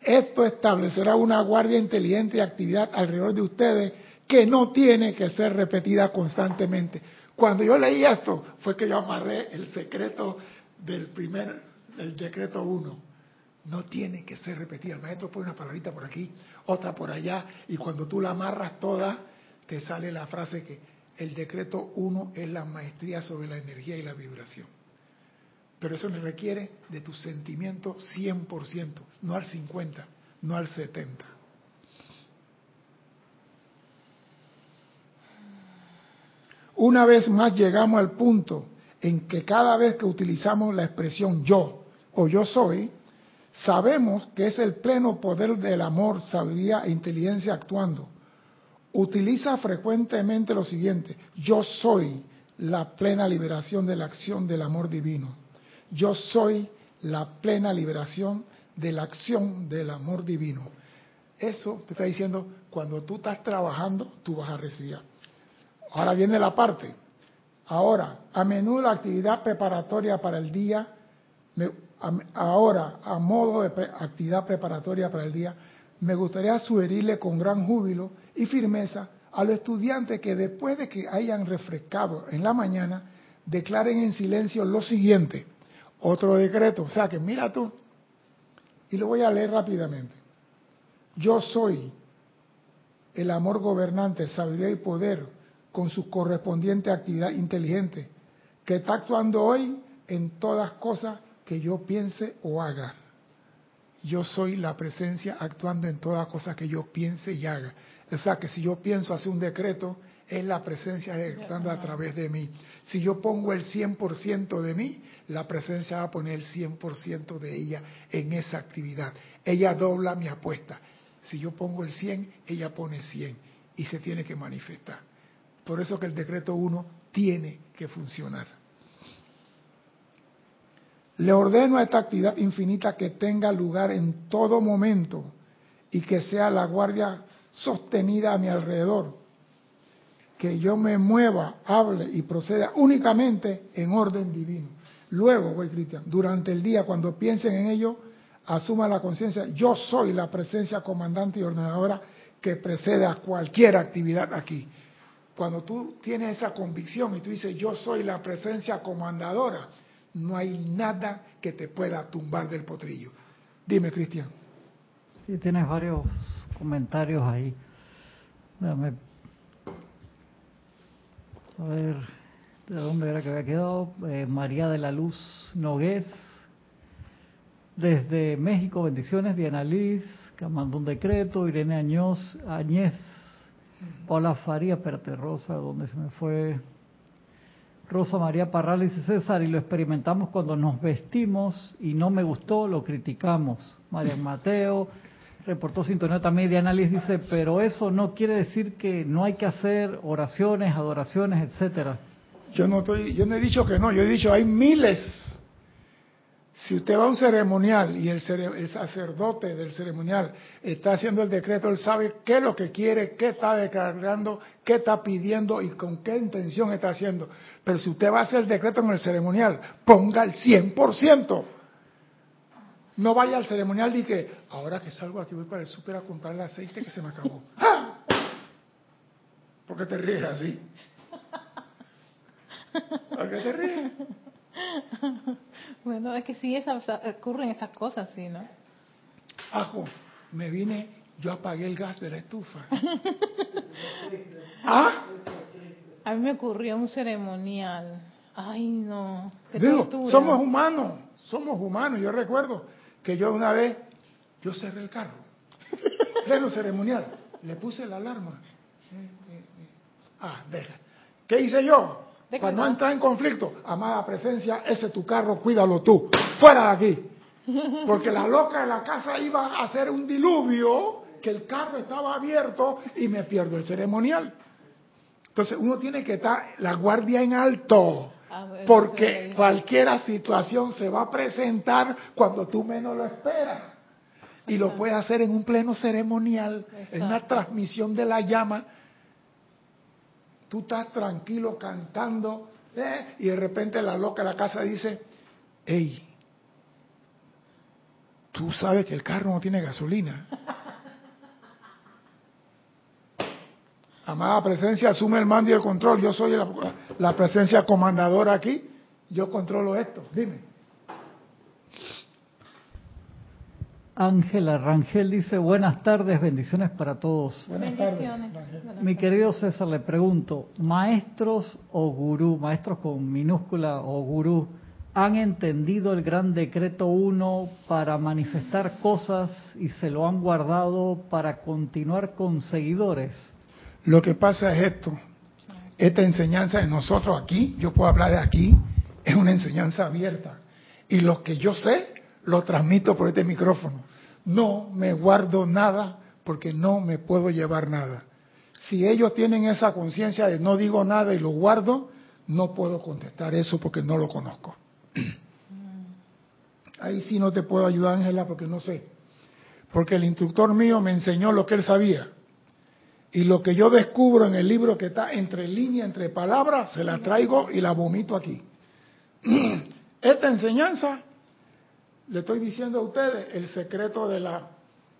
Esto establecerá una guardia inteligente y actividad alrededor de ustedes que no tiene que ser repetida constantemente. Cuando yo leí esto, fue que yo amarré el secreto del primer, del decreto 1. No tiene que ser repetida. El maestro pone una palabrita por aquí, otra por allá, y cuando tú la amarras toda, te sale la frase que el decreto 1 es la maestría sobre la energía y la vibración. Pero eso le requiere de tu sentimiento 100%, no al 50%, no al 70%. Una vez más llegamos al punto en que cada vez que utilizamos la expresión yo o yo soy, sabemos que es el pleno poder del amor, sabiduría e inteligencia actuando. Utiliza frecuentemente lo siguiente, yo soy la plena liberación de la acción del amor divino. Yo soy la plena liberación de la acción del amor divino. Eso te está diciendo, cuando tú estás trabajando, tú vas a recibir. Ahora viene la parte. Ahora, a menudo la actividad preparatoria para el día, ahora, a modo de actividad preparatoria para el día, me gustaría sugerirle con gran júbilo y firmeza a los estudiantes que después de que hayan refrescado en la mañana, declaren en silencio lo siguiente otro decreto. O sea que mira tú, y lo voy a leer rápidamente. Yo soy el amor gobernante, sabiduría y poder con su correspondiente actividad inteligente, que está actuando hoy en todas cosas que yo piense o haga. Yo soy la presencia actuando en todas cosas que yo piense y haga. O sea que si yo pienso hacer un decreto, es la presencia actuando a través de mí. Si yo pongo el 100% de mí, la presencia va a poner el 100% de ella en esa actividad. Ella dobla mi apuesta. Si yo pongo el 100, ella pone 100 y se tiene que manifestar. Por eso que el decreto 1 tiene que funcionar. Le ordeno a esta actividad infinita que tenga lugar en todo momento y que sea la guardia sostenida a mi alrededor. Que yo me mueva, hable y proceda únicamente en orden divino. Luego, voy Cristian, durante el día, cuando piensen en ello, asuma la conciencia, yo soy la presencia comandante y ordenadora que precede a cualquier actividad aquí. Cuando tú tienes esa convicción y tú dices, yo soy la presencia comandadora, no hay nada que te pueda tumbar del potrillo. Dime, Cristian. Sí, tienes varios comentarios ahí. A ver. ¿De dónde era que había quedado? Eh, María de la Luz Nogués. Desde México, bendiciones. Diana Liz, que mandó un decreto. Irene Añoz, Añez. Paula Faría, espérate, Rosa, ¿dónde se me fue? Rosa María Parral dice César, y lo experimentamos cuando nos vestimos y no me gustó, lo criticamos. María Mateo reportó sintonía también de análisis, dice, pero eso no quiere decir que no hay que hacer oraciones, adoraciones, etcétera. Yo no estoy, yo no he dicho que no, yo he dicho hay miles. Si usted va a un ceremonial y el, sacerdote del ceremonial está haciendo el decreto, él sabe qué es lo que quiere, qué está declarando, qué está pidiendo y con qué intención está haciendo. Pero si usted va a hacer el decreto en el ceremonial, ponga el 100%. No vaya al ceremonial y que, ahora que salgo aquí voy para el súper a comprar el aceite que se me acabó. ¡Ah! ¿Por qué te ríes así? ¿Por qué te ríes? Bueno, es que sí esas, ocurren esas cosas, sí, ¿no? Ajo, me vine, yo apagué el gas de la estufa. ¿Ah? A mí me ocurrió un ceremonial. Ay, no. Digo, somos humanos, somos humanos. Yo recuerdo que yo una vez, yo cerré el carro, pleno ceremonial, le puse la alarma. Eh, eh, eh. Ah, deja. ¿Qué hice yo? Para no entrar en conflicto, amada presencia, ese tu carro, cuídalo tú. Fuera de aquí. Porque la loca de la casa iba a hacer un diluvio, que el carro estaba abierto y me pierdo el ceremonial. Entonces uno tiene que estar la guardia en alto. Ah, porque cualquier situación se va a presentar cuando tú menos lo esperas. Y lo puedes hacer en un pleno ceremonial, en una transmisión de la llama tú estás tranquilo cantando ¿eh? y de repente la loca de la casa dice, hey, tú sabes que el carro no tiene gasolina. Amada presencia, asume el mando y el control. Yo soy la, la presencia comandadora aquí. Yo controlo esto. Dime. Ángela Rangel dice, buenas tardes, bendiciones para todos. Buenas bendiciones. Mi querido César, le pregunto, maestros o gurú, maestros con minúscula o gurú, ¿han entendido el gran decreto 1 para manifestar cosas y se lo han guardado para continuar con seguidores? Lo que pasa es esto, esta enseñanza de nosotros aquí, yo puedo hablar de aquí, es una enseñanza abierta. Y lo que yo sé, lo transmito por este micrófono no me guardo nada porque no me puedo llevar nada. Si ellos tienen esa conciencia de no digo nada y lo guardo, no puedo contestar eso porque no lo conozco. Ahí sí no te puedo ayudar, Ángela, porque no sé. Porque el instructor mío me enseñó lo que él sabía. Y lo que yo descubro en el libro que está entre línea, entre palabras, se la traigo y la vomito aquí. Esta enseñanza le estoy diciendo a ustedes el secreto de la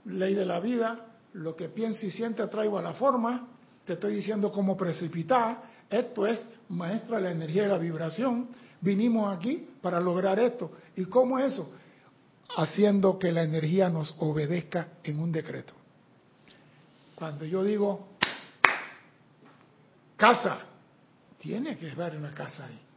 ley de la vida, lo que pienso y siente traigo a la forma, te estoy diciendo cómo precipitar, esto es maestro de la energía y la vibración, vinimos aquí para lograr esto. ¿Y cómo es eso? Haciendo que la energía nos obedezca en un decreto. Cuando yo digo casa, tiene que haber una casa ahí.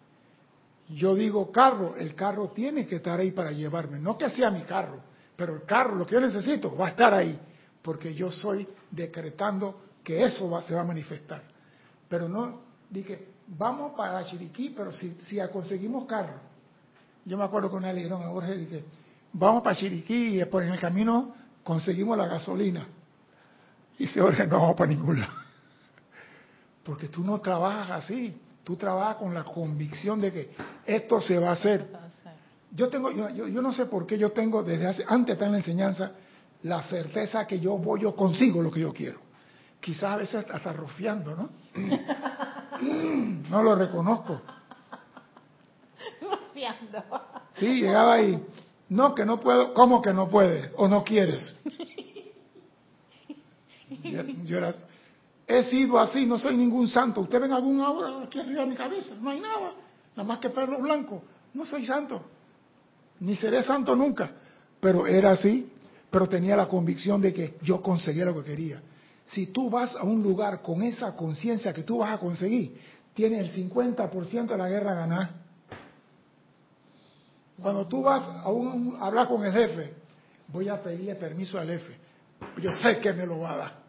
Yo digo carro, el carro tiene que estar ahí para llevarme, no que sea mi carro, pero el carro, lo que yo necesito, va a estar ahí, porque yo soy decretando que eso va, se va a manifestar. Pero no, dije, vamos para Chiriquí, pero si, si conseguimos carro. Yo me acuerdo con le a Jorge, dije, vamos para Chiriquí y por en el camino conseguimos la gasolina. Y dice, Jorge, no vamos para ningún lado. Porque tú no trabajas así. Tú trabajas con la convicción de que esto se va a hacer. Yo tengo, yo, yo, no sé por qué yo tengo desde hace, antes estar en la enseñanza, la certeza que yo voy, yo consigo lo que yo quiero. Quizás a veces hasta rofiando, ¿no? no lo reconozco. Rofiando. Sí, llegaba ahí. No, que no puedo. ¿Cómo que no puedes? ¿O no quieres? Yo era, He sido así, no soy ningún santo. Usted ven algún ahora aquí arriba de mi cabeza, no hay nada, nada más que perro blanco. No soy santo, ni seré santo nunca. Pero era así, pero tenía la convicción de que yo conseguía lo que quería. Si tú vas a un lugar con esa conciencia que tú vas a conseguir, tiene el 50% de la guerra ganada. Cuando tú vas a, un, hablar con el jefe, voy a pedirle permiso al jefe. Yo sé que me lo va a dar.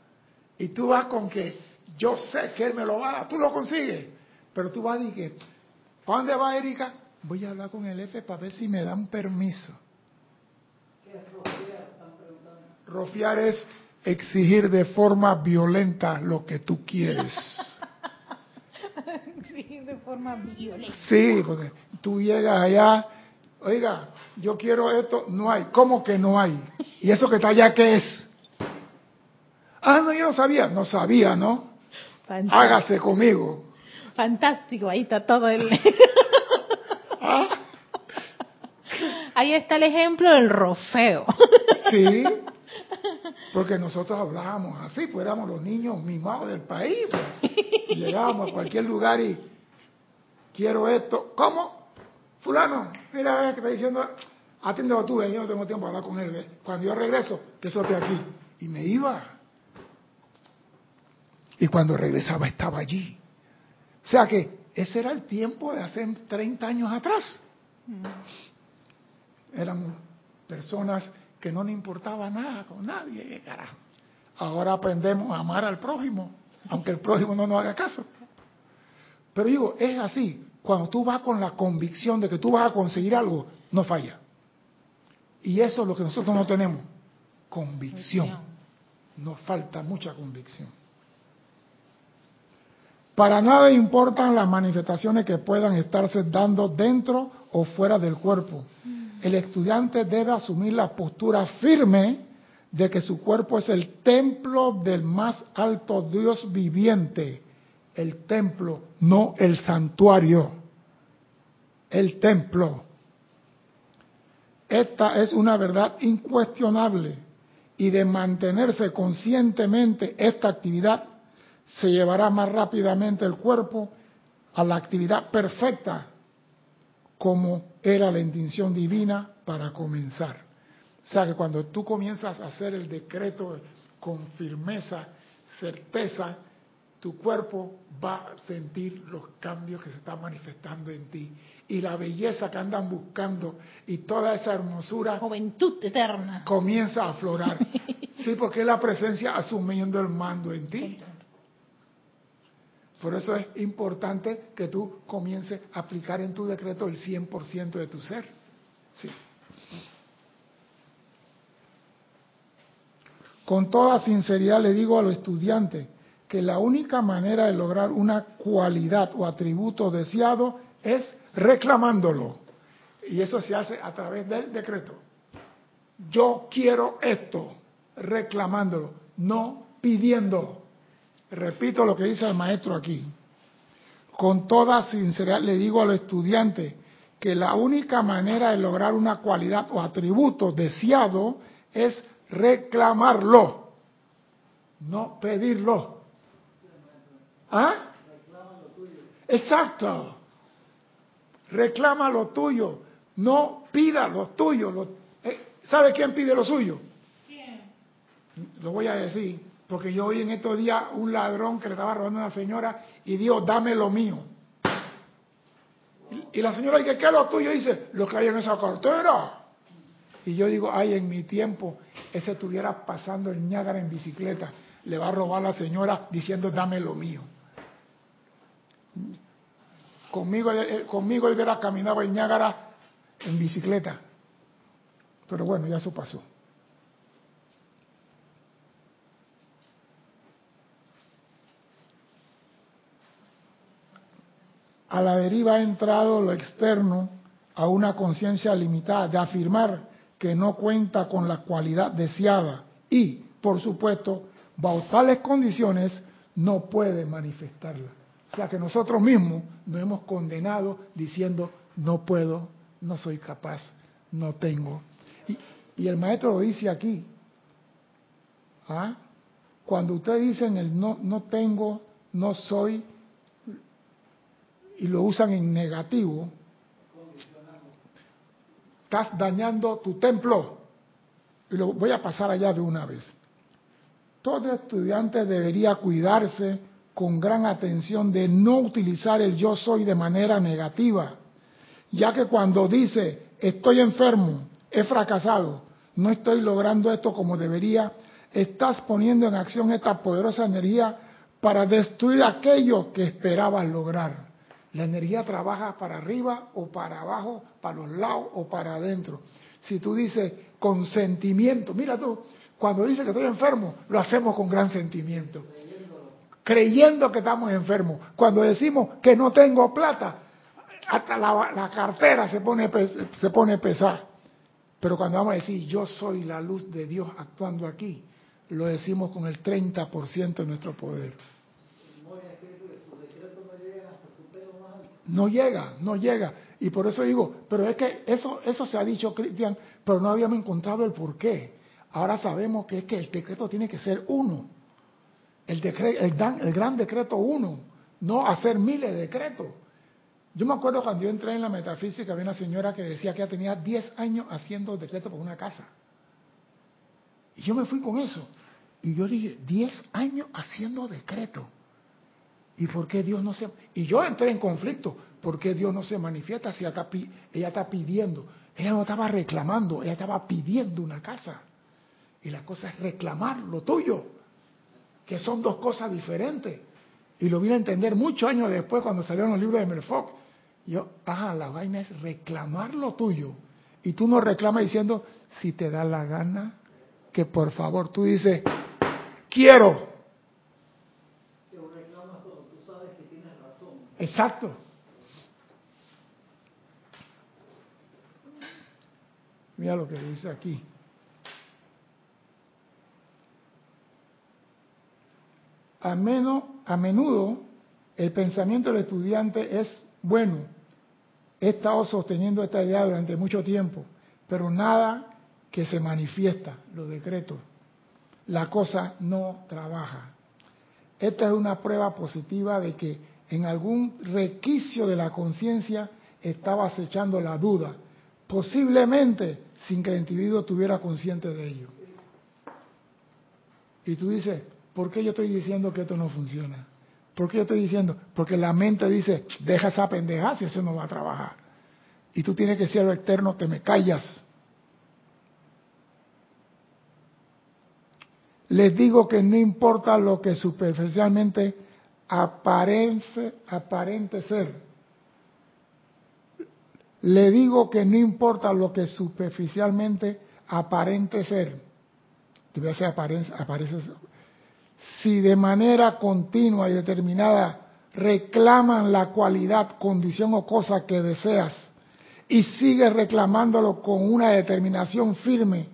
Y tú vas con que yo sé que él me lo va a dar, tú lo consigues. Pero tú vas y que, ¿para dónde va Erika? Voy a hablar con el jefe para ver si me dan permiso. ¿Qué es rofiar? Rofiar es exigir de forma violenta lo que tú quieres. exigir de forma violenta. Sí, porque tú llegas allá, oiga, yo quiero esto, no hay. ¿Cómo que no hay? ¿Y eso que está allá qué es? Ah, no, yo no sabía. No sabía, ¿no? Hágase conmigo. Fantástico, ahí está todo el... ¿Ah? Ahí está el ejemplo del rofeo. Sí, porque nosotros hablábamos así, pues éramos los niños mimados del país. Pues. Llegábamos a cualquier lugar y quiero esto. ¿Cómo? Fulano, mira, que está diciendo, atiéndelo tú, yo no tengo tiempo para hablar con él. Cuando yo regreso, que eso esté aquí. Y me iba. Y cuando regresaba estaba allí. O sea que ese era el tiempo de hace 30 años atrás. Mm. Éramos personas que no nos importaba nada con nadie, carajo. Ahora aprendemos a amar al prójimo, aunque el prójimo no nos haga caso. Pero digo, es así, cuando tú vas con la convicción de que tú vas a conseguir algo, no falla. Y eso es lo que nosotros no tenemos, convicción. Nos falta mucha convicción. Para nada importan las manifestaciones que puedan estarse dando dentro o fuera del cuerpo el estudiante debe asumir la postura firme de que su cuerpo es el templo del más alto Dios viviente. El templo, no el santuario. El templo. Esta es una verdad incuestionable y de mantenerse conscientemente esta actividad se llevará más rápidamente el cuerpo a la actividad perfecta como era la intención divina para comenzar. O sea que cuando tú comienzas a hacer el decreto con firmeza, certeza, tu cuerpo va a sentir los cambios que se están manifestando en ti. Y la belleza que andan buscando y toda esa hermosura juventud eterna. comienza a aflorar sí porque es la presencia asumiendo el mando en ti por eso es importante que tú comiences a aplicar en tu decreto el 100% de tu ser. Sí. Con toda sinceridad le digo a los estudiantes que la única manera de lograr una cualidad o atributo deseado es reclamándolo. Y eso se hace a través del decreto. Yo quiero esto, reclamándolo, no pidiendo. Repito lo que dice el maestro aquí. Con toda sinceridad le digo a los estudiantes que la única manera de lograr una cualidad o atributo deseado es reclamarlo, no pedirlo. ¿Ah? Exacto. Reclama lo tuyo, no pida lo tuyo. Eh, ¿Sabe quién pide lo suyo? ¿Quién? Lo voy a decir. Porque yo oí en estos días un ladrón que le estaba robando a una señora y dijo, dame lo mío. Y, la señora dice, ¿qué es lo tuyo? Y dice, lo que hay en esa cartera. Y yo digo, ay, en mi tiempo, ese estuviera pasando el Ñágara en bicicleta, le va a robar a la señora diciendo, dame lo mío. Conmigo, eh, conmigo él hubiera caminado el Ñágara en bicicleta. Pero bueno, ya eso pasó. A la deriva ha entrado lo externo a una conciencia limitada de afirmar que no cuenta con la cualidad deseada y, por supuesto, bajo tales condiciones no puede manifestarla. O sea que nosotros mismos nos hemos condenado diciendo no puedo, no soy capaz, no tengo. Y, el maestro lo dice aquí. ¿ah? Cuando ustedes dicen el no, no tengo, no soy, y lo usan en negativo, estás dañando tu templo. Y lo voy a pasar allá de una vez. Todo estudiante debería cuidarse con gran atención de no utilizar el yo soy de manera negativa, ya que cuando dice estoy enfermo, he fracasado, no estoy logrando esto como debería, estás poniendo en acción esta poderosa energía para destruir aquello que esperabas lograr. La energía trabaja para arriba o para abajo, para los lados o para adentro. Si tú dices con sentimiento, mira tú, cuando dice que estoy enfermo, lo hacemos con gran sentimiento. Creyendo que estamos enfermos. Cuando decimos que no tengo plata, hasta la, cartera se pone, se pone pesada. Pero cuando vamos a decir yo soy la luz de Dios actuando aquí, lo decimos con el 30% de nuestro poder. No llega, no llega. Y por eso digo, pero es que eso, eso se ha dicho, Cristian, pero no habíamos encontrado el porqué. Ahora sabemos que es que el decreto tiene que ser uno. El, el, gran decreto uno, no hacer miles de decretos. Yo me acuerdo cuando yo entré en la metafísica, había una señora que decía que ya tenía 10 años haciendo decretos por una casa. Y yo me fui con eso. Y yo dije, 10 años haciendo decreto. ¿Y por qué Dios no se.? Y yo entré en conflicto. ¿Por qué Dios no se manifiesta si ella está, ella está pidiendo? Ella no estaba reclamando, ella estaba pidiendo una casa. Y la cosa es reclamar lo tuyo, que son dos cosas diferentes. Y lo vine a entender muchos años después cuando salieron los libros de Merfoc. Yo, ajá, la vaina es reclamar lo tuyo. Y tú no reclamas diciendo, si te da la gana, que por favor, tú dices, quiero. Exacto. Mira lo que dice aquí. A, menos, a menudo el pensamiento del estudiante es bueno. He estado sosteniendo esta idea durante mucho tiempo, pero nada que se manifiesta, los decretos. La cosa no trabaja. Esta es una prueba positiva de que en algún requicio de la conciencia estaba acechando la duda, posiblemente sin que el individuo estuviera consciente de ello. Y tú dices, ¿por qué yo estoy diciendo que esto no funciona? ¿Por qué yo estoy diciendo? Porque la mente dice, deja esa pendeja si eso no va a trabajar. Y tú tienes que ser lo externo, te me callas. Les digo que no importa lo que superficialmente aparente, aparente ser. Le digo que no importa lo que superficialmente aparente ser. Si de manera continua y determinada reclaman la cualidad, condición o cosa que deseas y sigues reclamándolo con una determinación firme,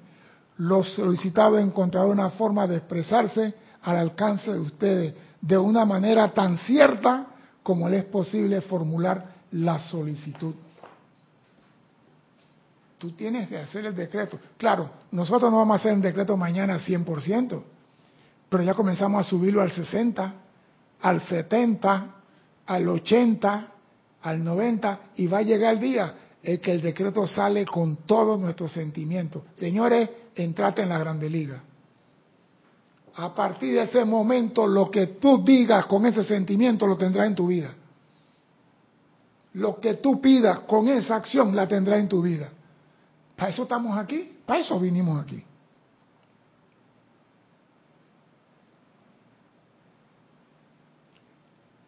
lo solicitado encontrará una forma de expresarse al alcance de ustedes de una manera tan cierta como le es posible formular la solicitud. Tú tienes que hacer el decreto. Claro, nosotros no vamos a hacer el decreto mañana 100%, pero ya comenzamos a subirlo al 60, al 70, al 80, al 90 y va a llegar el día en que el decreto sale con todos nuestros sentimientos. Señores, entrate en la grande liga. A partir de ese momento, lo que tú digas con ese sentimiento lo tendrás en tu vida. Lo que tú pidas con esa acción la tendrás en tu vida. Para eso estamos aquí, para eso vinimos aquí.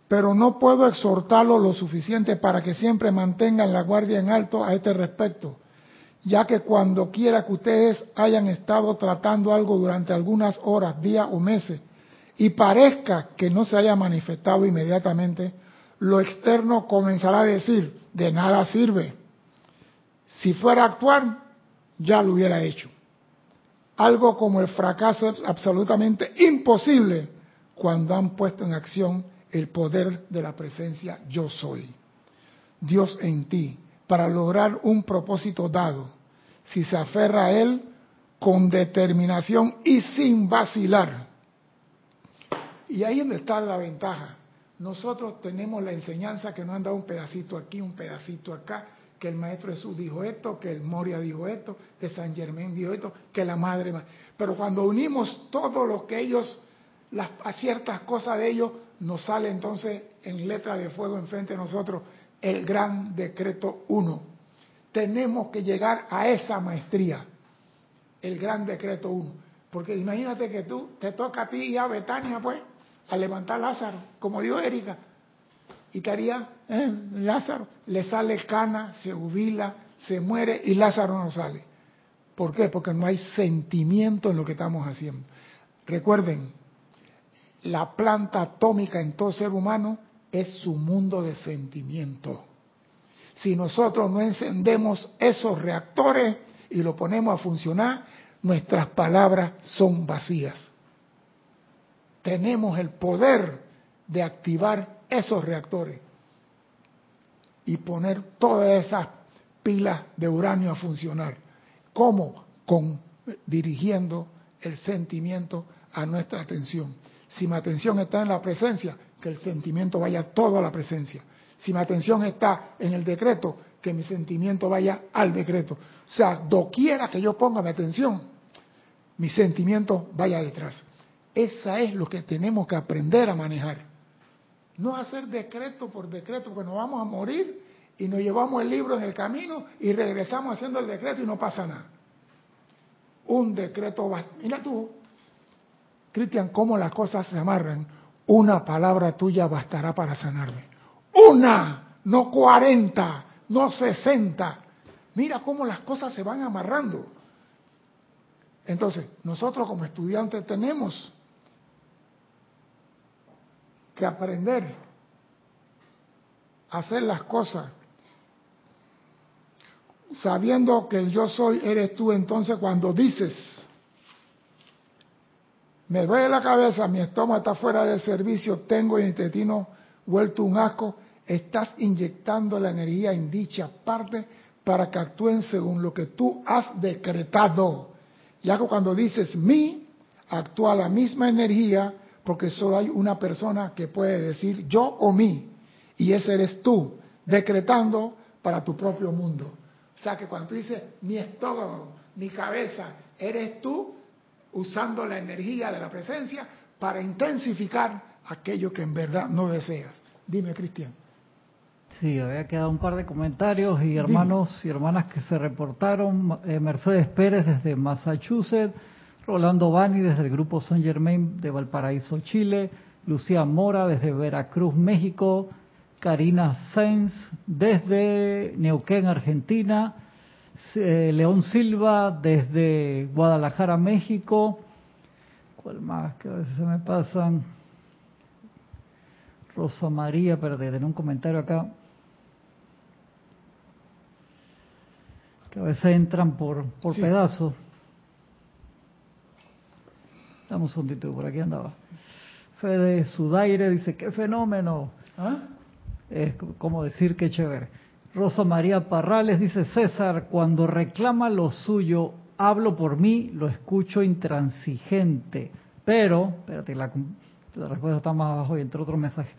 Pero no puedo exhortarlo lo suficiente para que siempre mantengan la guardia en alto a este respecto ya que cuando quiera que ustedes hayan estado tratando algo durante algunas horas, días o meses, y parezca que no se haya manifestado inmediatamente, lo externo comenzará a decir, de nada sirve. Si fuera a actuar, ya lo hubiera hecho. Algo como el fracaso es absolutamente imposible cuando han puesto en acción el poder de la presencia yo soy. Dios en ti, para lograr un propósito dado, si se aferra a él con determinación y sin vacilar. Y ahí es donde está la ventaja. Nosotros tenemos la enseñanza que nos han dado un pedacito aquí, un pedacito acá, que el Maestro Jesús dijo esto, que el Moria dijo esto, que San Germán dijo esto, que la Madre... Pero cuando unimos todo lo que ellos, las, a ciertas cosas de ellos, nos sale entonces en letra de fuego enfrente de nosotros el gran decreto 1. Tenemos que llegar a esa maestría, el gran decreto 1. Porque imagínate que tú te toca a ti y a Betania, pues, a levantar Lázaro, como dijo Erika. ¿Y qué haría? Eh, Lázaro le sale cana, se jubila, se muere y Lázaro no sale. ¿Por qué? Porque no hay sentimiento en lo que estamos haciendo. Recuerden, la planta atómica en todo ser humano es su mundo de sentimiento. Si nosotros no encendemos esos reactores y lo ponemos a funcionar, nuestras palabras son vacías. Tenemos el poder de activar esos reactores y poner todas esas pilas de uranio a funcionar. ¿Cómo? Con dirigiendo el sentimiento a nuestra atención. Si mi atención está en la presencia, que el sentimiento vaya todo a la presencia. Si mi atención está en el decreto, que mi sentimiento vaya al decreto. O sea, doquiera que yo ponga mi atención, mi sentimiento vaya detrás. Esa es lo que tenemos que aprender a manejar. No hacer decreto por decreto, porque nos vamos a morir y nos llevamos el libro en el camino y regresamos haciendo el decreto y no pasa nada. Un decreto va. Mira tú, Cristian, cómo las cosas se amarran. Una palabra tuya bastará para sanarme. Una, no cuarenta, no sesenta. Mira cómo las cosas se van amarrando. Entonces, nosotros como estudiantes tenemos que aprender a hacer las cosas sabiendo que el yo soy eres tú, entonces cuando dices, me duele la cabeza, mi estómago está fuera del servicio, tengo el intestino vuelto un asco, estás inyectando la energía en dicha parte para que actúen según lo que tú has decretado. Ya que cuando dices mi, actúa la misma energía porque solo hay una persona que puede decir yo o mí, y ese eres tú, decretando para tu propio mundo. O sea que cuando tú dices mi estómago, mi cabeza, eres tú usando la energía de la presencia para intensificar aquello que en verdad no deseas. Dime, Cristian. Sí, había quedado un par de comentarios y hermanos y hermanas que se reportaron. Eh, Mercedes Pérez desde Massachusetts, Rolando Bani desde el grupo Saint Germain de Valparaíso, Chile, Lucía Mora desde Veracruz, México, Karina Sainz desde Neuquén, Argentina, eh, León Silva desde Guadalajara, México, ¿cuál más? Que a veces se me pasan. Rosa María, perdón, en un comentario acá. Que a veces entran por, por pedazos. Dame un segundito, por aquí andaba. Fede Sudaire dice, qué fenómeno. ¿Ah? es como decir que chévere. Rosa María Parrales dice, César, cuando reclama lo suyo, hablo por mí, lo escucho intransigente. Pero, espérate, la, respuesta está más abajo y entre otros mensajes.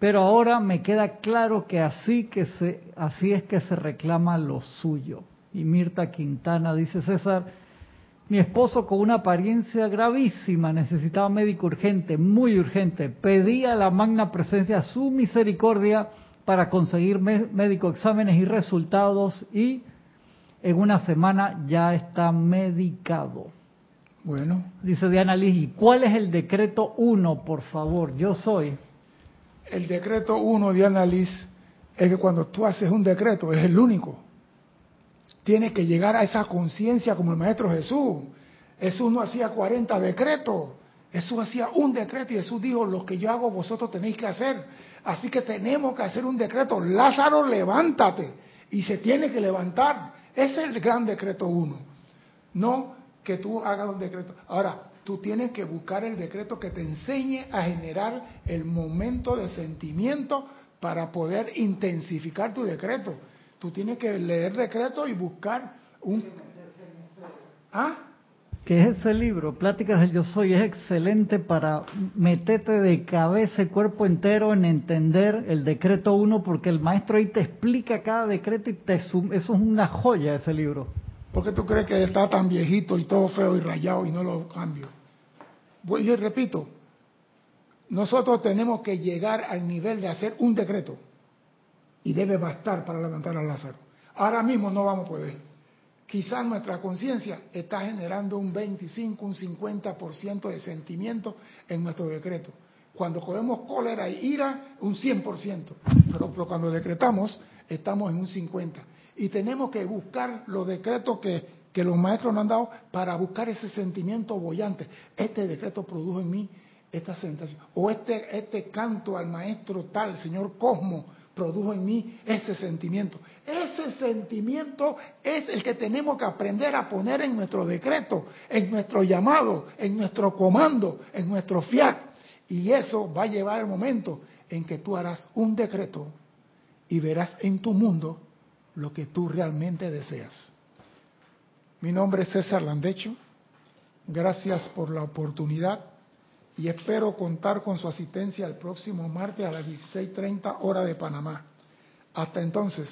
Pero ahora me queda claro que así, que se, así es que se reclama lo suyo. Y Mirta Quintana dice, César, mi esposo con una apariencia gravísima necesitaba médico urgente, muy urgente. Pedía a la magna presencia su misericordia para conseguir médico exámenes y resultados y en una semana ya está medicado. Bueno. Dice Diana Liz, ¿y cuál es el decreto 1, por favor? Yo soy. El decreto 1, Diana Liz, es que cuando tú haces un decreto, es el único tiene que llegar a esa conciencia como el Maestro Jesús. Jesús no hacía 40 decretos, Jesús hacía un decreto y Jesús dijo, lo que yo hago vosotros tenéis que hacer. Así que tenemos que hacer un decreto. Lázaro, levántate. Y se tiene que levantar. Ese es el gran decreto uno. No que tú hagas un decreto. Ahora, tú tienes que buscar el decreto que te enseñe a generar el momento de sentimiento para poder intensificar tu decreto. Tú tienes que leer decreto y buscar un... ¿Ah? Que es ese libro, Pláticas del Yo Soy, es excelente para meterte de cabeza y cuerpo entero en entender el decreto 1, porque el maestro ahí te explica cada decreto y te eso es una joya ese libro. ¿Por qué tú crees que está tan viejito y todo feo y rayado y no lo cambio? Yo repito, nosotros tenemos que llegar al nivel de hacer un decreto. Y debe bastar para levantar a Lázaro. Ahora mismo no vamos a poder. Quizás nuestra conciencia está generando un 25, un 50% de sentimiento en nuestro decreto. Cuando cogemos cólera y ira, un 100%. Pero, pero cuando decretamos, estamos en un 50%. Y tenemos que buscar los decretos que, que los maestros nos han dado para buscar ese sentimiento bollante. Este decreto produjo en mí esta sensación. O este, este canto al maestro tal, señor Cosmo, produjo en mí ese sentimiento. Ese sentimiento es el que tenemos que aprender a poner en nuestro decreto, en nuestro llamado, en nuestro comando, en nuestro fiat. Y eso va a llevar el momento en que tú harás un decreto y verás en tu mundo lo que tú realmente deseas. Mi nombre es César Landecho. Gracias por la oportunidad y espero contar con su asistencia el próximo martes a las 16.30 hora de Panamá. Hasta entonces.